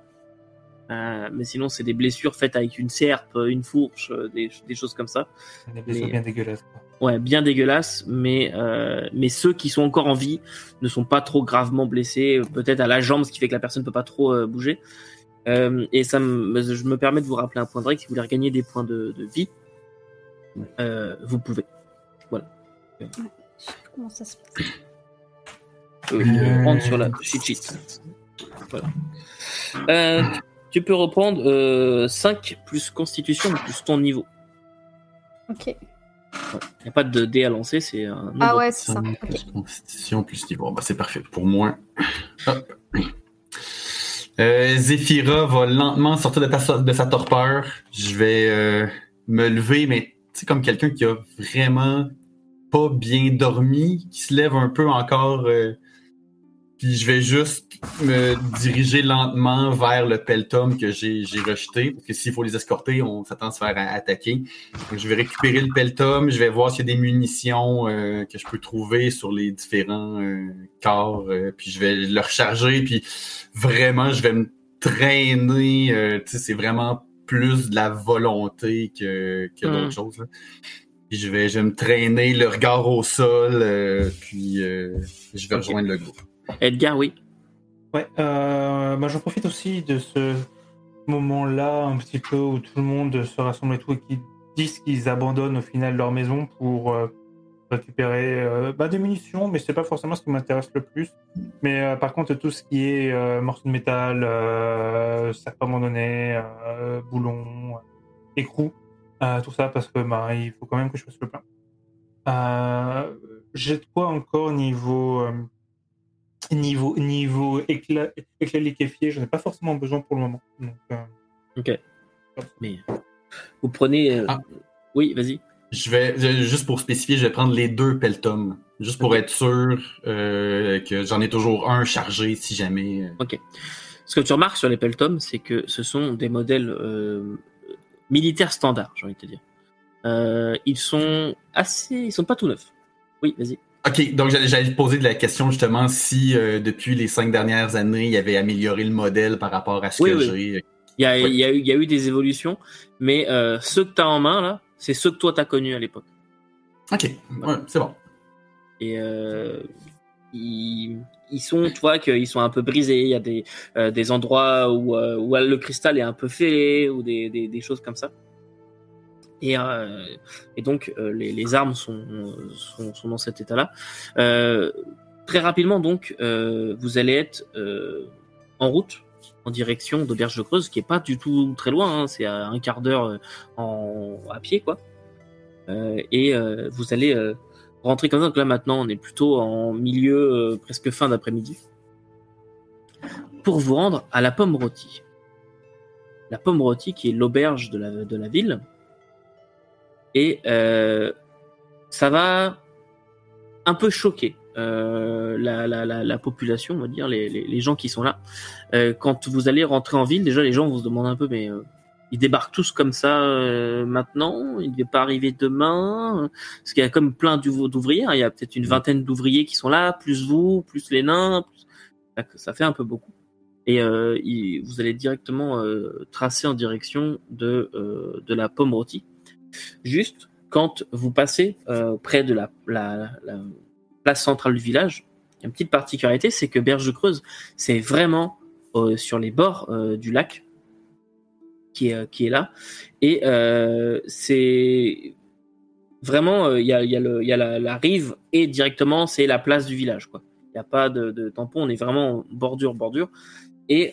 Euh, mais sinon, c'est des blessures faites avec une serpe, une fourche, euh, des, des choses comme ça. Des blessures Mais- bien dégueulasses. quoi. Ouais, bien dégueulasses, mais euh, mais ceux qui sont encore en vie ne sont pas trop gravement blessés, euh, peut-être à la jambe, ce qui fait que la personne peut pas trop euh, bouger. Euh, et ça, me, je me permets de vous rappeler un point de règle si vous voulez regagner des points de, de vie, euh, vous pouvez. Comment ça se passe Euh, Euh. sur la cheat sheet. Voilà. Euh, tu peux reprendre euh, 5 plus constitution plus ton niveau. Ok. Il n'y a pas de dé à lancer, c'est un nombre. Ah ouais, c'est ça. Plus constitution plus niveau. Bah, c'est parfait pour moi. Hop. Euh, Zephyra va lentement sortir de, ta- de sa torpeur. Je vais euh, me lever, mais tu sais, comme quelqu'un qui a vraiment pas bien dormi, qui se lève un peu encore. euh, puis je vais juste me diriger lentement vers le peltum que j'ai rejeté. Parce que s'il faut les escorter, on s'attend à se faire attaquer. Donc, je vais récupérer le peltum, je vais voir s'il y a des munitions euh, que je peux trouver sur les différents euh, corps, euh, puis je vais le recharger, puis vraiment, je vais me traîner. tu sais, c'est vraiment plus de la volonté que, que d'autres Mm. choses. là. Puis je vais, je vais me traîner, le regard au sol, puis je vais rejoindre le groupe. Edgar, oui. Ouais, euh, bah, j'en profite aussi de ce moment-là, un petit peu où tout le monde se rassemble et tout, et qui disent qu'ils abandonnent au final leur maison pour euh, récupérer euh, bah, des munitions, mais c'est pas forcément ce qui m'intéresse le plus. Mais euh, par contre, tout ce qui est morceaux de métal, euh, serpe abandonné, euh, boulons, écrou, euh, tout ça, parce que bah, il faut quand même que je fasse le plein. J'ai de quoi encore niveau. Niveau, niveau éclat, éclat liquéfié, je n'ai pas forcément besoin pour le moment. Donc, euh, Mais vous prenez. euh, Ah. Oui, vas-y. Je vais, juste pour spécifier, je vais prendre les deux peltums, juste pour Ok. être sûr euh, que j'en ai toujours un chargé si jamais. euh, Ce que tu remarques sur les Peltom, c'est que ce sont des modèles euh, militaires standards, j'ai envie de te dire. Euh, ils sont assez, ils sont pas tout neufs. Oui, vas-y. Ok, donc j'allais te poser de la question justement si euh, depuis les cinq dernières années, il avait amélioré le modèle par rapport à ce Oui, que oui. j'ai. Il y a, Oui. il y a eu, il y a eu des évolutions, mais euh, ceux que tu as en main là, c'est ceux que toi t'as connus à l'époque. Ok, ouais, c'est bon. Et euh, ils, ils sont, tu vois, qu'ils sont un peu brisés. Il y a des, euh, des endroits où, euh, où le cristal est un peu fêlé ou des, des, des choses comme ça. Et, euh, et donc euh, les, armes sont, sont, dans cet état-là. Euh, très rapidement, donc, vous allez être en route en direction d'Auberge de Creuse, qui est pas du tout très loin. hein, c'est à un quart d'heure à pied, quoi. Et vous allez rentrer comme ça. Donc là maintenant, on est plutôt en milieu, presque fin d'après-midi, pour vous rendre à la Pomme Rôtie. La Pomme Rôtie, qui est l'auberge de la, de la ville. Et euh, ça va un peu choquer euh, la, la, la, la population, on va dire, les, gens qui sont là. Euh, quand vous allez rentrer en ville, déjà les gens vont se un peu, mais ils débarquent tous comme ça maintenant, ils ne devaient pas arriver demain, parce qu'il y a comme plein d'ouv- d'ouvriers, il y a peut-être une vingtaine d'ouvriers qui sont là, plus vous, plus les nains, ça- fait un peu beaucoup. Et vous allez directement tracer en direction de, de la pomme rôtie. Juste quand vous passez euh, près de la, la, la place centrale du village, il y a une petite particularité, c'est que Berge Creuse, c'est vraiment euh, sur les bords euh, du lac qui est, là. Et c'est vraiment, il y, a, la, rive et directement, c'est la place du village. Il n'y a pas de, de tampon, on est vraiment bordure, bordure. Et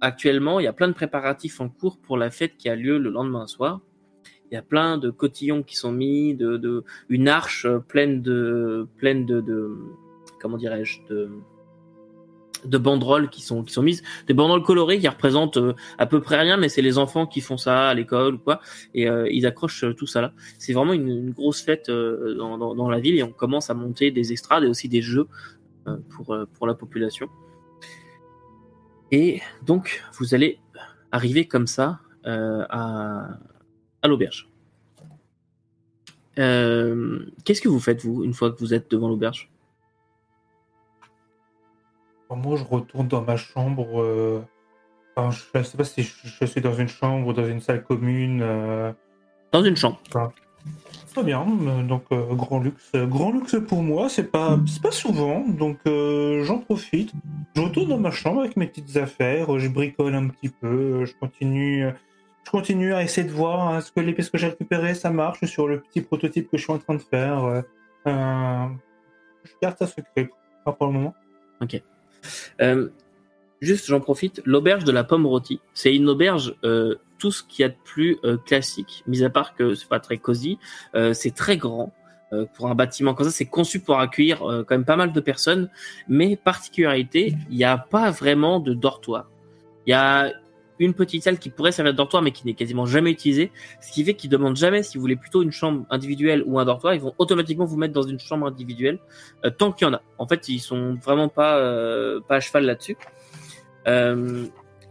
actuellement, il y a plein de préparatifs en cours pour la fête qui a lieu le lendemain soir. Il y a plein de cotillons qui sont mis, de, de une arche pleine de pleine de, comment dirais-je de de banderoles qui sont qui sont mises, des banderoles colorées qui représentent euh, à peu près rien, mais c'est les enfants qui font ça à l'école ou quoi, et euh, ils accrochent euh, tout ça là. C'est vraiment une, grosse fête dans, dans, dans la ville et on commence à monter des estrades et aussi des jeux pour pour la population. Et donc vous allez arriver comme ça à à l'auberge. Euh, Qu'est-ce que vous faites vous une fois que vous êtes devant l'auberge? Moi, je retourne dans ma chambre. euh, Enfin, je ne sais pas si je, suis dans une chambre ou dans une salle commune. euh, Dans une chambre. Très bien, donc grand luxe, grand luxe pour moi, c'est pas, pas souvent, donc j'en profite. Je retourne dans ma chambre avec mes petites affaires, je bricole un petit peu, je continue, je continue à essayer de voir hein, ce que pièces que j'ai récupérées ça marche sur le petit prototype que je suis en train de faire. euh, euh, je garde ça secret pour le moment. Euh, juste, j'en profite. L'auberge de la pomme rôtie, c'est une auberge euh, tout ce qu'il y a de plus classique, mis à part que c'est pas très cosy. C'est très grand. Pour un bâtiment comme ça, c'est conçu pour accueillir quand même pas mal de personnes. Mais particularité, il n'y a pas vraiment de dortoir. Il y a une petite salle qui pourrait servir de dortoir, mais qui n'est quasiment jamais utilisée. Ce qui fait qu'ils demandent jamais si vous voulez plutôt une chambre individuelle ou un dortoir. Ils vont automatiquement vous mettre dans une chambre individuelle euh, tant qu'il y en a. En fait, ils sont vraiment pas euh, pas à cheval là-dessus. Euh,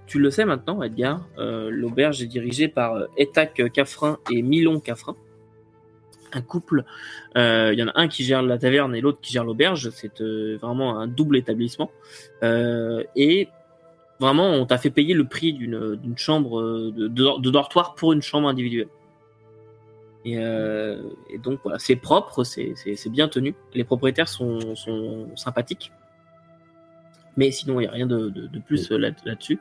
tu le sais maintenant, Edgar. L'auberge est dirigée par Etac Caffrin et Milon Caffrin. Un couple. Il y en a un qui gère la taverne et l'autre qui gère l'auberge. C'est vraiment un double établissement. Et vraiment, on t'a fait payer le prix d'une chambre euh, de, de, de dortoir pour une chambre individuelle. Et, euh, et donc voilà, c'est propre, c'est bien tenu. Les propriétaires sont, sont sympathiques. Mais sinon, il n'y a rien de, plus là- là-dessus.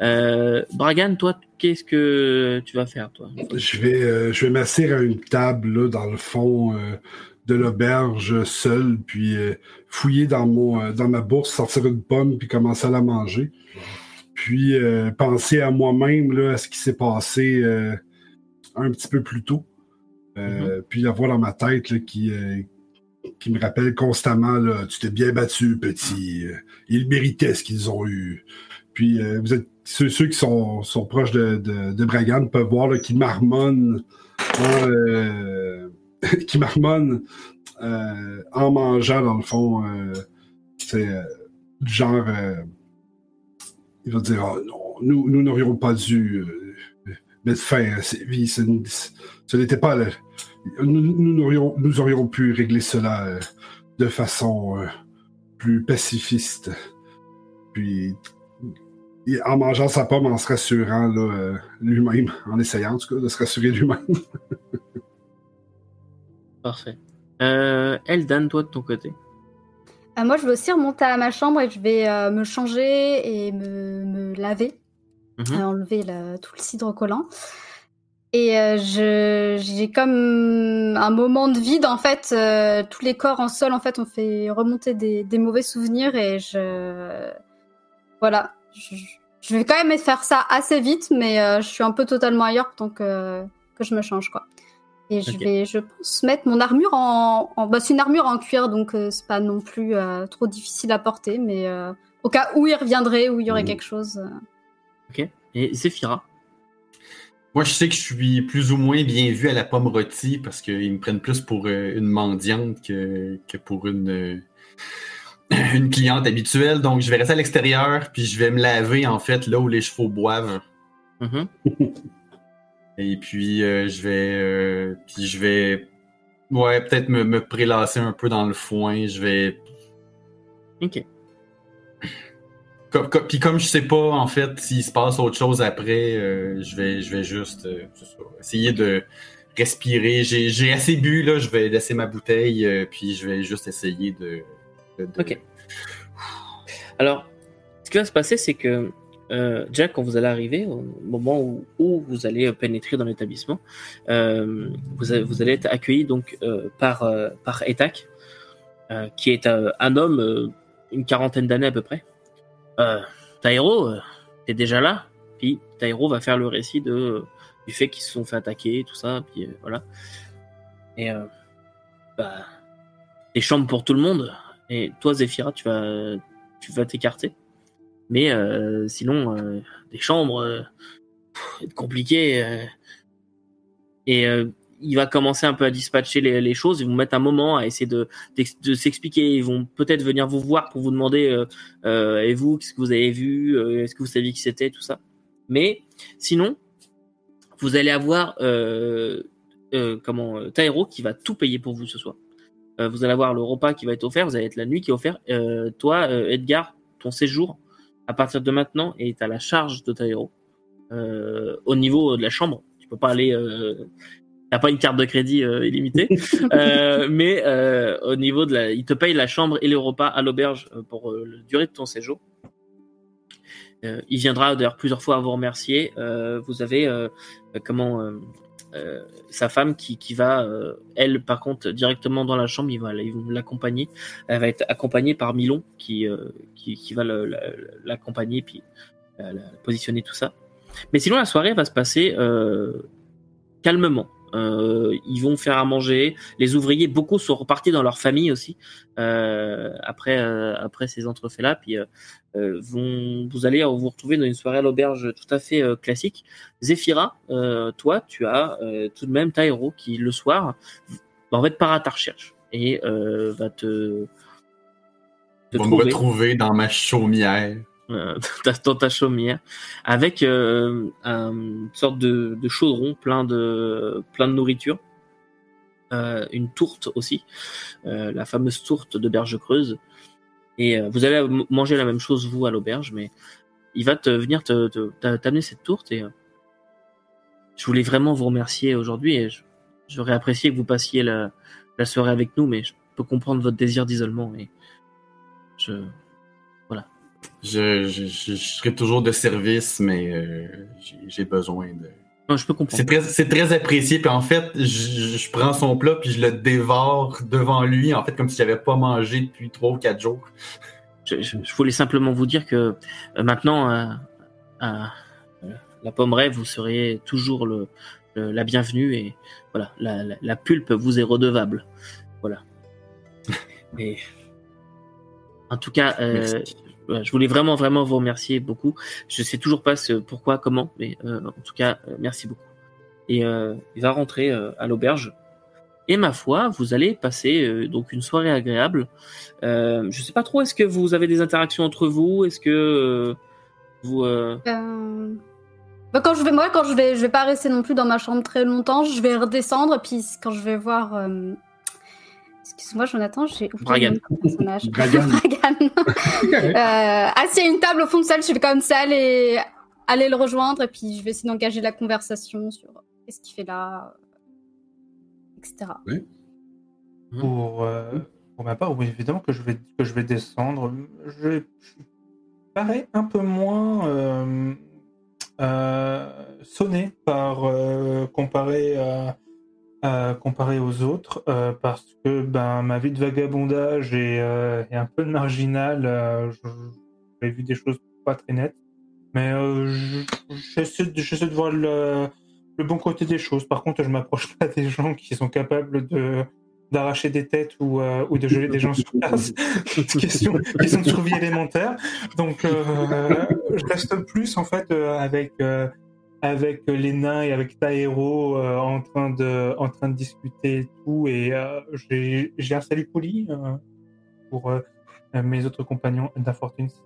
Euh, Bragan, toi, qu'est-ce que tu vas faire, toi? Je vais, je vais m'asseoir à une table, là, dans le fond de l'auberge, seul, puis euh, fouiller dans, mon, euh, dans ma bourse, sortir une pomme, puis commencer à la manger. Puis euh, penser à moi-même, à ce qui s'est passé un petit peu plus tôt. Euh, Puis avoir dans ma tête là, qui, qui me rappelle constamment là, Tu t'es bien battu, petit. Ils méritaient ce qu'ils ont eu. Puis euh, vous êtes ceux, ceux qui sont, sont proches de, de, de Bragan peuvent voir qu'il marmonne euh, [laughs] qui marmonne euh, en mangeant, dans le fond. euh, c'est euh, du genre euh, il va dire Ah, non, nous nous n'aurions pas dû euh, mettre fin à ces vies. Ce, n'était pas le- nous, nous, n'aurions- nous aurions pu régler cela euh, de façon euh, plus pacifiste. Puis en mangeant sa pomme, en se rassurant euh, lui-même, en essayant en tout cas de se rassurer lui-même. [laughs] Parfait. Euh, Eldan, toi, de ton côté Euh, moi, je vais aussi remonter à ma chambre et je vais euh, me changer et me, me laver, Mhm. euh, enlever le- tout le cidre collant. Et euh, je j'ai comme un moment de vide en fait. euh, tous les corps en sol en fait ont fait remonter des, des mauvais souvenirs et je voilà. Je, je vais quand même faire ça assez vite, mais euh, je suis un peu totalement ailleurs tant que que je me change quoi. Et je vais, je pense, mettre mon armure en. en- bah, c'est une armure en cuir, donc euh, c'est pas non plus euh, trop difficile à porter, mais euh, au cas où il reviendrait, où il y aurait Mhm. quelque chose. euh. Ok. Et Zephyra Moi, je sais que je suis plus ou moins bien vu à la pomme rôtie parce qu'ils me prennent plus pour euh, une mendiante que, que pour une, une cliente habituelle. Donc, je vais rester à l'extérieur puis je vais me laver, en fait, là où les chevaux boivent. Mhm. [laughs] Et puis, euh, je vais. euh, puis je vais. Ouais, peut-être me, me prélasser un peu dans le foin. Je vais. Ok. Comme, comme- puis comme je sais pas, en fait, s'il se passe autre chose après, euh, je vais, je vais juste essayer de respirer. J'ai, j'ai assez bu, là. Je vais laisser ma bouteille, puis je vais juste essayer de. de- de- Ok. Alors, ce qui va se passer, c'est que euh, Jack, quand vous allez arriver, au moment où, vous allez pénétrer dans l'établissement, euh, vous, allez- être accueilli donc euh, par euh, par Etak, euh, qui est euh, un homme, euh, une quarantaine d'années à peu près. Euh, Tairo, euh, t'es déjà là Puis Tairo va faire le récit du fait qu'ils se sont fait attaquer, tout ça, puis euh, voilà. Et euh, bah, des chambres pour tout le monde. Et toi, Zephyra, tu vas tu vas t'écarter. Mais euh, sinon, euh, des chambres, euh, compliqué. euh. et il va commencer un peu à dispatcher les, choses. Ils vont mettre un moment à essayer de, s'expliquer. Ils vont peut-être venir vous voir pour vous demander et vous, qu'est-ce que vous avez vu Est-ce que vous saviez qui c'était Tout ça. Mais sinon, vous allez avoir comment Taero qui va tout payer pour vous ce soir. Vous allez avoir le repas qui va être offert, vous allez être la nuit qui est offert. Euh, toi, Edgar, ton séjour à partir de maintenant est à la charge de Taero. Euh, au niveau de la chambre, tu peux pas aller. Euh, T'as pas une carte de crédit euh, illimitée, [laughs] Euh, mais euh, au niveau de la, il te paye la chambre et les repas à l'auberge pour la durée de ton séjour. Il viendra d'ailleurs plusieurs fois à vous remercier. Vous avez comment euh, sa femme qui, qui va, euh, elle par contre directement dans la chambre, ils vont, l'accompagner. Elle va être accompagnée par Milon qui euh, qui, qui va l'accompagner puis la- positionner tout ça. Mais sinon la soirée va se passer calmement. Euh, ils vont faire à manger. Les ouvriers, beaucoup sont repartis dans leur famille aussi euh, après euh, après ces entrefaits là. Puis vont vous allez vous retrouver dans une soirée à l'auberge tout à fait classique. Zéphira, toi, tu as tout de même Tairo qui le soir va en fait part à ta recherche et va te, te me trouver retrouver dans ma chaumière. Euh, [laughs] dans ta- chaumière avec euh, un- une sorte de, de chaudron plein de plein de nourriture. Euh, une tourte aussi, la fameuse tourte de Berge Creuse. Et vous allez manger la même chose vous à l'auberge, mais il va te venir te te- t'amener cette tourte et je voulais vraiment vous remercier aujourd'hui et j'aurais apprécié que vous passiez la, la soirée avec nous, mais je peux comprendre votre désir d'isolement et je Je, je, je, je serai toujours de service, mais euh, j'ai- besoin de. non, je peux comprendre. C'est très, apprécié. Puis en fait, je, prends son plat puis je le dévore devant lui, en fait, comme si j'avais pas mangé depuis trois ou quatre jours. Je, voulais simplement vous dire que euh, maintenant, euh, à euh, la pommeraie, vous serez toujours le, le- la bienvenue et voilà, la, la, la pulpe vous est redevable. Voilà. [laughs] Et en tout cas, euh, je voulais vraiment, vraiment vous remercier beaucoup. Je sais toujours pas pourquoi, comment, mais euh, en tout cas, euh, merci beaucoup. Et euh, il va rentrer à l'auberge. Et ma foi, vous allez passer donc une soirée agréable. Euh, je sais pas trop, est-ce que vous avez des interactions entre vous? Est-ce que vous... Euh, bah, quand je vais, moi, quand je vais, je vais pas rester non plus dans ma chambre très longtemps. Je vais redescendre, puis quand je vais voir. Euh, Excuse-moi, Jonathan, j'ai oublié le personnage. Bragan. [laughs] Bragan. euh, assis à une table au fond de salle, je vais comme ça aller, aller le rejoindre, et puis je vais essayer d'engager la conversation sur qu'est-ce qu'il fait là, etc. Pour, euh, pour ma part, oui, évidemment que je vais, que je vais descendre. Je, je parais un peu moins euh, euh, sonné par euh, comparé à, comparé aux autres euh, parce que ben ma vie de vagabondage est, euh, un peu marginale. euh, J'ai vu des choses pas très nettes, mais je- j'essaie de, de voir le, bon côté des choses. Par contre, je m'approche pas des gens qui sont capables de d'arracher des têtes ou, de geler des gens sur place. [laughs] question, question de survie élémentaire. Donc, je reste plus en fait avec avec les nains et avec Taero euh, en train de en train de discuter et tout. Et euh, j'ai un salut poli euh, pour euh, mes autres compagnons d'infortune si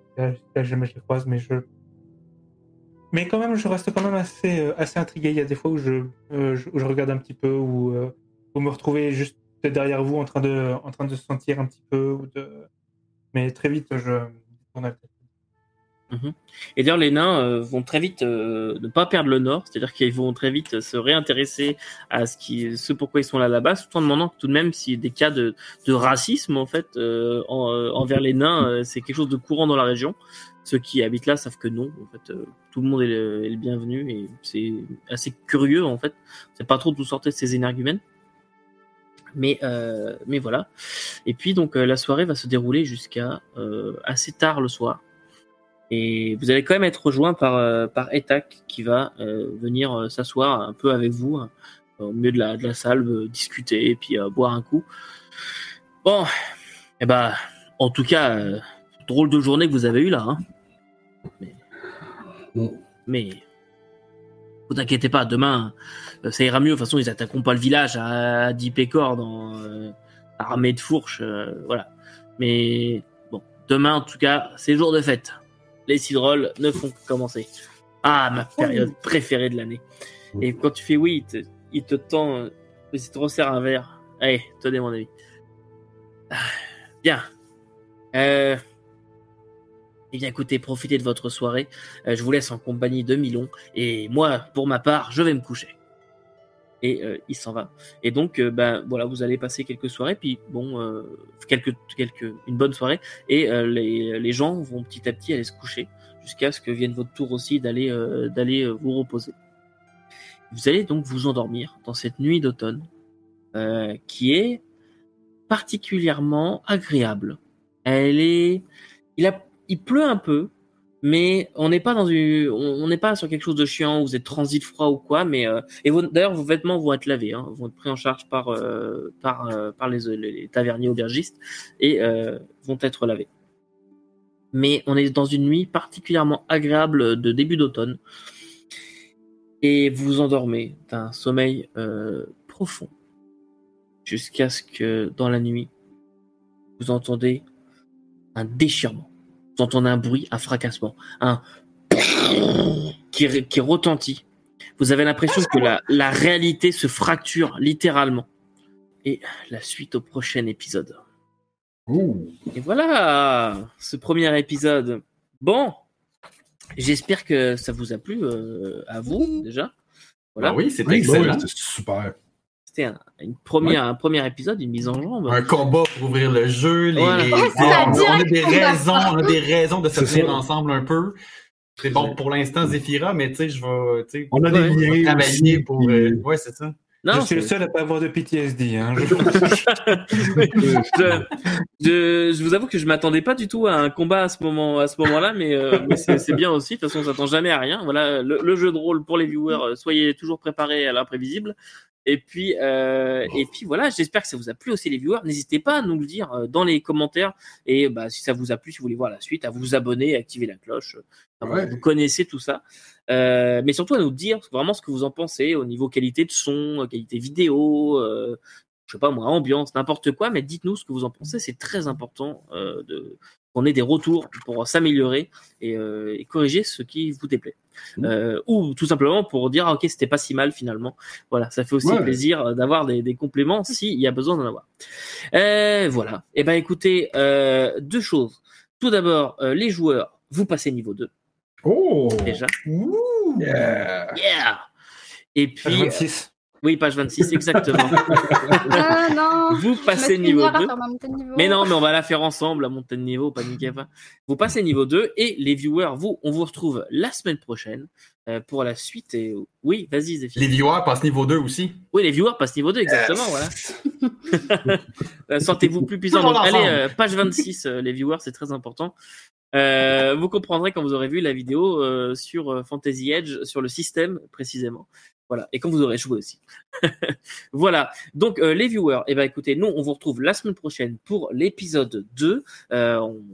jamais je les croise, mais je mais quand même, je reste quand même assez, euh, assez intrigué. Il y a des fois où je, euh, où je regarde un petit peu, euh, vous me retrouvez juste derrière vous en train de, en train de se sentir un petit peu. Mais très vite, je tourne la tête. Et d'ailleurs, les nains euh, vont très vite euh, ne pas perdre le nord, c'est-à-dire qu'ils vont très vite se réintéresser à ce qui, ce pourquoi ils sont là là-bas, tout en demandant tout de même a des cas de, de racisme en fait euh, en- euh, envers les nains, euh, c'est quelque chose de courant dans la région. Ceux qui habitent là savent que non, en fait, euh, tout le monde est le, est le bienvenu et c'est assez curieux en fait. C'est pas trop d'où sortaient ces énergumènes. Mais, mais voilà. Et puis donc la soirée va se dérouler jusqu'à assez tard le soir. Et vous allez quand même être rejoint par, euh, par Etak qui va euh, venir euh, s'asseoir un peu avec vous hein, au milieu de la, de la salle, discuter et puis boire un coup. Bon, et ben, en tout cas, euh, drôle de journée que vous avez eue là. Hein. Mais, mais vous inquiétez pas, demain euh, ça ira mieux. De toute façon, ils attaqueront pas le village à 10 pécores dans euh, armée de fourches. voilà. Mais bon, demain en tout cas, c'est jour de fête. Les cidrolles ne font que commencer. Ah, ma période préférée de l'année. Et quand tu fais oui, il te, il te tend, euh, il te resserre un verre. Allez, tenez mon ami. Ah, Bien. Euh... Eh bien, écoutez, profitez de votre soirée. Euh, je vous laisse en compagnie de Milon. Et moi, pour ma part, je vais me coucher. Et euh, il s'en va. Et donc, euh, ben voilà, vous allez passer quelques soirées, puis bon, euh, quelques, quelques, une bonne soirée. Et les, les gens vont petit à petit aller se coucher jusqu'à ce que vienne votre tour aussi d'aller d'aller vous reposer. Vous allez donc vous endormir dans cette nuit d'automne qui est particulièrement agréable. Elle est, il a, il pleut un peu, mais on n'est pas dans on n'est pas sur quelque chose de chiant où vous êtes transit froid ou quoi. Mais euh, et d'ailleurs vos vêtements vont être lavés, hein, vont être pris en charge par euh, par euh, les, les, taverniers aubergistes et vont être lavés. Mais on est dans une nuit particulièrement agréable de début d'automne et vous vous endormez d'un sommeil profond jusqu'à ce que dans la nuit vous entendez un déchirement, entendez un bruit, un fracassement, un qui, retentit. Vous avez l'impression que la, la réalité se fracture littéralement. Et la suite au prochain épisode. Ouh. Et voilà ce premier épisode. Bon, j'espère que ça vous a plu euh, à vous déjà. Voilà, Ah oui, c'est Oui, excellent. bon, c'était super. C'était un, une première, un premier épisode, une mise en jambe. Un combat pour ouvrir le jeu. Les, Voilà. les- on, on a des raisons, on a des raisons de se tenir ensemble un peu. C'est bon pour l'instant Zephyra, mais tu sais, je vais, On a des liens travailler aussi, pour. euh, ouais, c'est ça. Non, je suis le seul à pas avoir de PTSD. Hein. [laughs] Je- je, je, je vous avoue que je m'attendais pas du tout à un combat à ce moment, à ce moment-là, mais, euh, mais c'est c'est bien aussi. De toute façon, on s'attend jamais à rien. Voilà, le, le jeu de rôle pour les viewers, euh, soyez toujours préparés à l'imprévisible. Et puis, euh, et puis voilà, j'espère que ça vous a plu aussi les viewers. N'hésitez pas à nous le dire euh, dans les commentaires. Et bah, si ça vous a plu, si vous voulez voir la suite, à vous abonner, à activer la cloche. Enfin, Ouais. Vous connaissez tout ça. Euh, mais surtout à nous dire vraiment ce que vous en pensez au niveau qualité de son, qualité vidéo, euh, je sais pas moi, ambiance, n'importe quoi, mais dites-nous ce que vous en pensez. C'est très important de qu'on ait des retours pour s'améliorer et, euh, et corriger ce qui vous déplaît. Mhm. Euh, ou tout simplement pour dire ah, ok c'était pas si mal finalement. Voilà, ça fait aussi Ouais. plaisir d'avoir des, des compléments s'il y a besoin d'en avoir. Euh, voilà. Et ben écoutez, euh, deux choses. Tout d'abord, euh, les joueurs, vous passez niveau 2 Oh! déjà. Yeah. Yeah. Et puis, 26. Oui, page 26, exactement. [laughs] Ah non vous passez niveau finir à 2. faire ma montée de niveau. Mais non, mais on va la faire ensemble, la montée de niveau, paniquez pas. Vous passez niveau 2 et les viewers, vous, on vous retrouve la semaine prochaine euh, pour la suite. Et oui, vas-y, Zéphyr. Les viewers passent niveau 2 aussi. Oui, les viewers passent niveau 2, exactement, voilà. Euh, Sentez-vous plus puissant. Donc, allez, euh, page 26, euh, les viewers, c'est très important. Euh, vous comprendrez quand vous aurez vu la vidéo euh, sur euh, Fantasy Edge, sur le système précisément. Voilà, et quand vous aurez joué aussi. [laughs] voilà, donc euh, les viewers, eh ben écoutez, nous on vous retrouve la semaine prochaine pour l'épisode 2. Euh, on-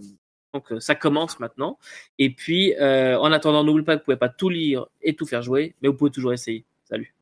Donc euh, ça commence maintenant. Et puis, euh, en attendant, n'oubliez pas que vous pouvez pas tout lire et tout faire jouer, mais vous pouvez toujours essayer. Salut.